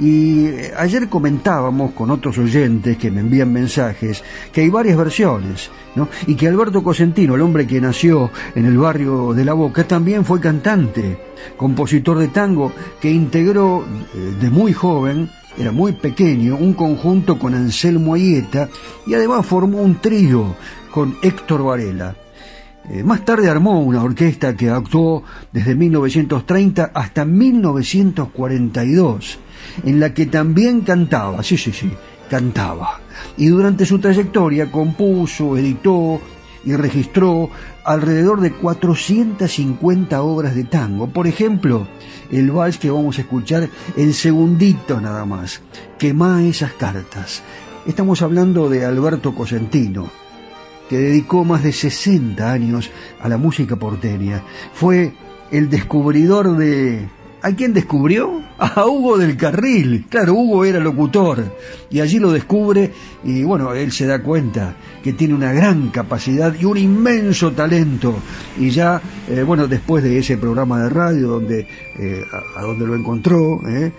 Y ayer comentábamos con otros oyentes que me envían mensajes que hay varias versiones, ¿no? Y que Alberto Cosentino, el hombre que nació en el barrio de La Boca, también fue cantante, compositor de tango, que integró eh, de muy joven, era muy pequeño, un conjunto con Anselmo Ayeta y además formó un trío con Héctor Varela. Eh, más tarde armó una orquesta que actuó desde 1930 hasta 1942, en la que también cantaba, sí, sí, sí, cantaba. Y durante su trayectoria compuso, editó y registró alrededor de 450 obras de tango. Por ejemplo, el vals que vamos a escuchar en segundito nada más, Quemá esas cartas. Estamos hablando de Alberto Cosentino que dedicó más de 60 años a la música porteña. Fue el descubridor de... ¿A quién descubrió? a Hugo del Carril. Claro, Hugo era locutor y allí lo descubre y bueno, él se da cuenta que tiene una gran capacidad y un inmenso talento. Y ya, eh, bueno, después de ese programa de radio donde, eh, a, donde lo encontró, eh,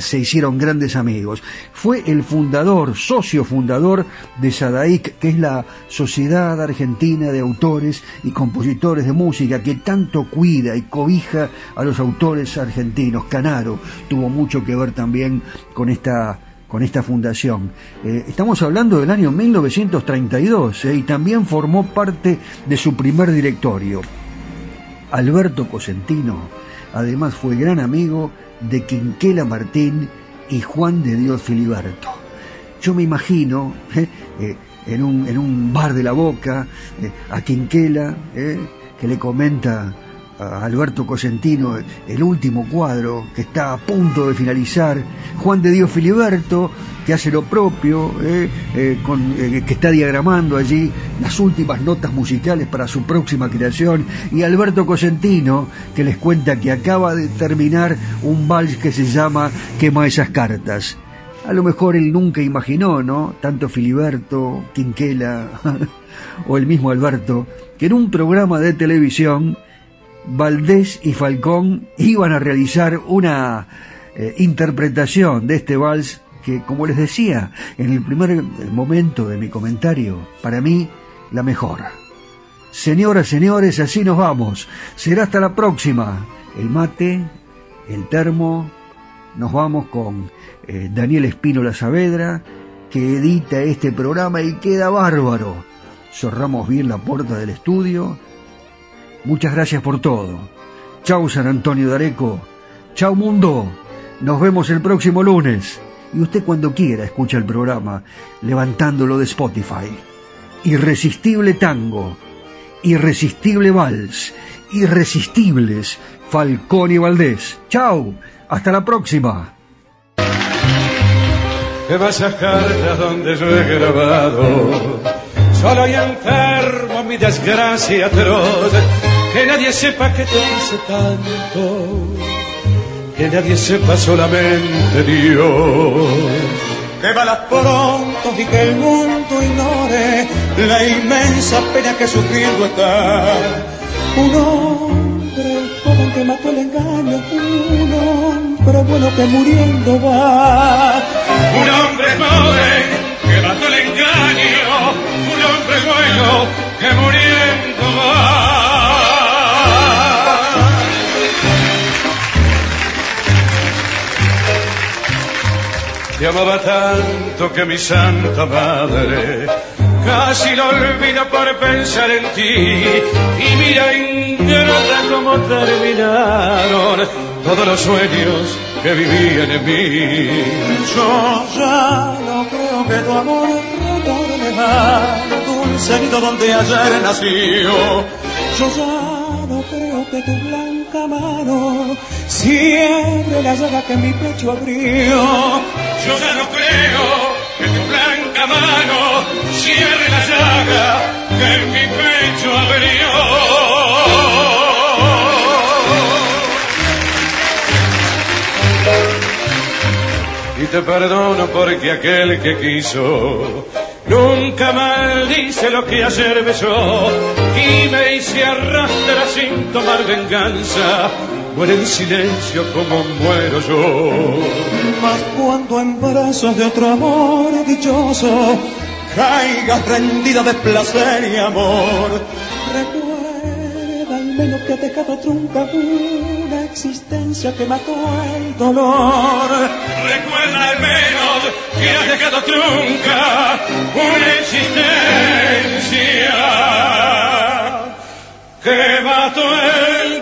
se hicieron grandes amigos. Fue el fundador, socio fundador de SADAIC, que es la Sociedad Argentina de Autores y Compositores de Música, que tanto cuida y cobija a los autores argentinos. Canaro tuvo mucho que ver también con esta con esta fundación. Eh, estamos hablando del año 1932 eh, y también formó parte de su primer directorio. Alberto Cosentino, además fue gran amigo de Quinquela Martín y Juan de Dios Filiberto. Yo me imagino eh, en, un, en, un, bar de la boca a Quinquela que le comenta Alberto Cosentino, el último cuadro que está a punto de finalizar, Juan de Dios Filiberto, que hace lo propio, eh, eh, eh, que está diagramando allí las últimas notas musicales para su próxima creación, y Alberto Cosentino, que les cuenta que acaba de terminar un vals que se llama Quema esas cartas. A lo mejor él nunca imaginó, ¿no? Tanto Filiberto, Quinquela o el mismo Alberto, que en un programa de televisión Valdés y Falcón iban a realizar una eh, interpretación de este vals que, como les decía en el primer momento de mi comentario, para mí la mejor. Señoras, señores, así nos vamos. Será hasta la próxima. El mate, el termo, nos vamos con eh, Daniel Espino Saavedra, que edita este programa y queda bárbaro. Cerramos bien la puerta del estudio Muchas gracias por todo. Chau San Antonio de Areco. Chau mundo. Nos vemos el próximo lunes. Y usted cuando quiera escucha el programa levantándolo de Spotify. Irresistible tango. Irresistible vals. Irresistibles. Falcón y Valdés. Chau. Hasta la próxima. donde yo he grabado. Solo y enfermo mi desgracia atroz que nadie sepa que te quise tanto, que nadie sepa solamente Dios. Que balas pronto y que el mundo ignore la inmensa pena que sufriendo está. Un hombre joven que mató el engaño, un hombre bueno que muriendo va. Un hombre joven que mató el engaño, un hombre bueno que muriendo va. Te amaba tanto que mi santa madre casi lo olvida por pensar en ti. Y mira ingrata como terminaron todos los sueños que vivían en mí. Yo ya no creo que tu amor retorne más dulce nido donde ayer nació. Yo ya no creo que tu blanca mano cierre la llaga que mi pecho abrió. Yo ya no creo que tu blanca mano. Cierre la llaga que en mi pecho abrió. Y te perdono porque aquel que quiso nunca maldice lo que ayer besó. Y me hice arrastrar sin tomar venganza muere en silencio como muero yo. Mas cuando en brazos de otro amor dichoso caigas rendida de placer y amor, recuerda al menos que ha dejado trunca una existencia que mató el dolor. Recuerda al menos que has dejado trunca una existencia que mató el dolor.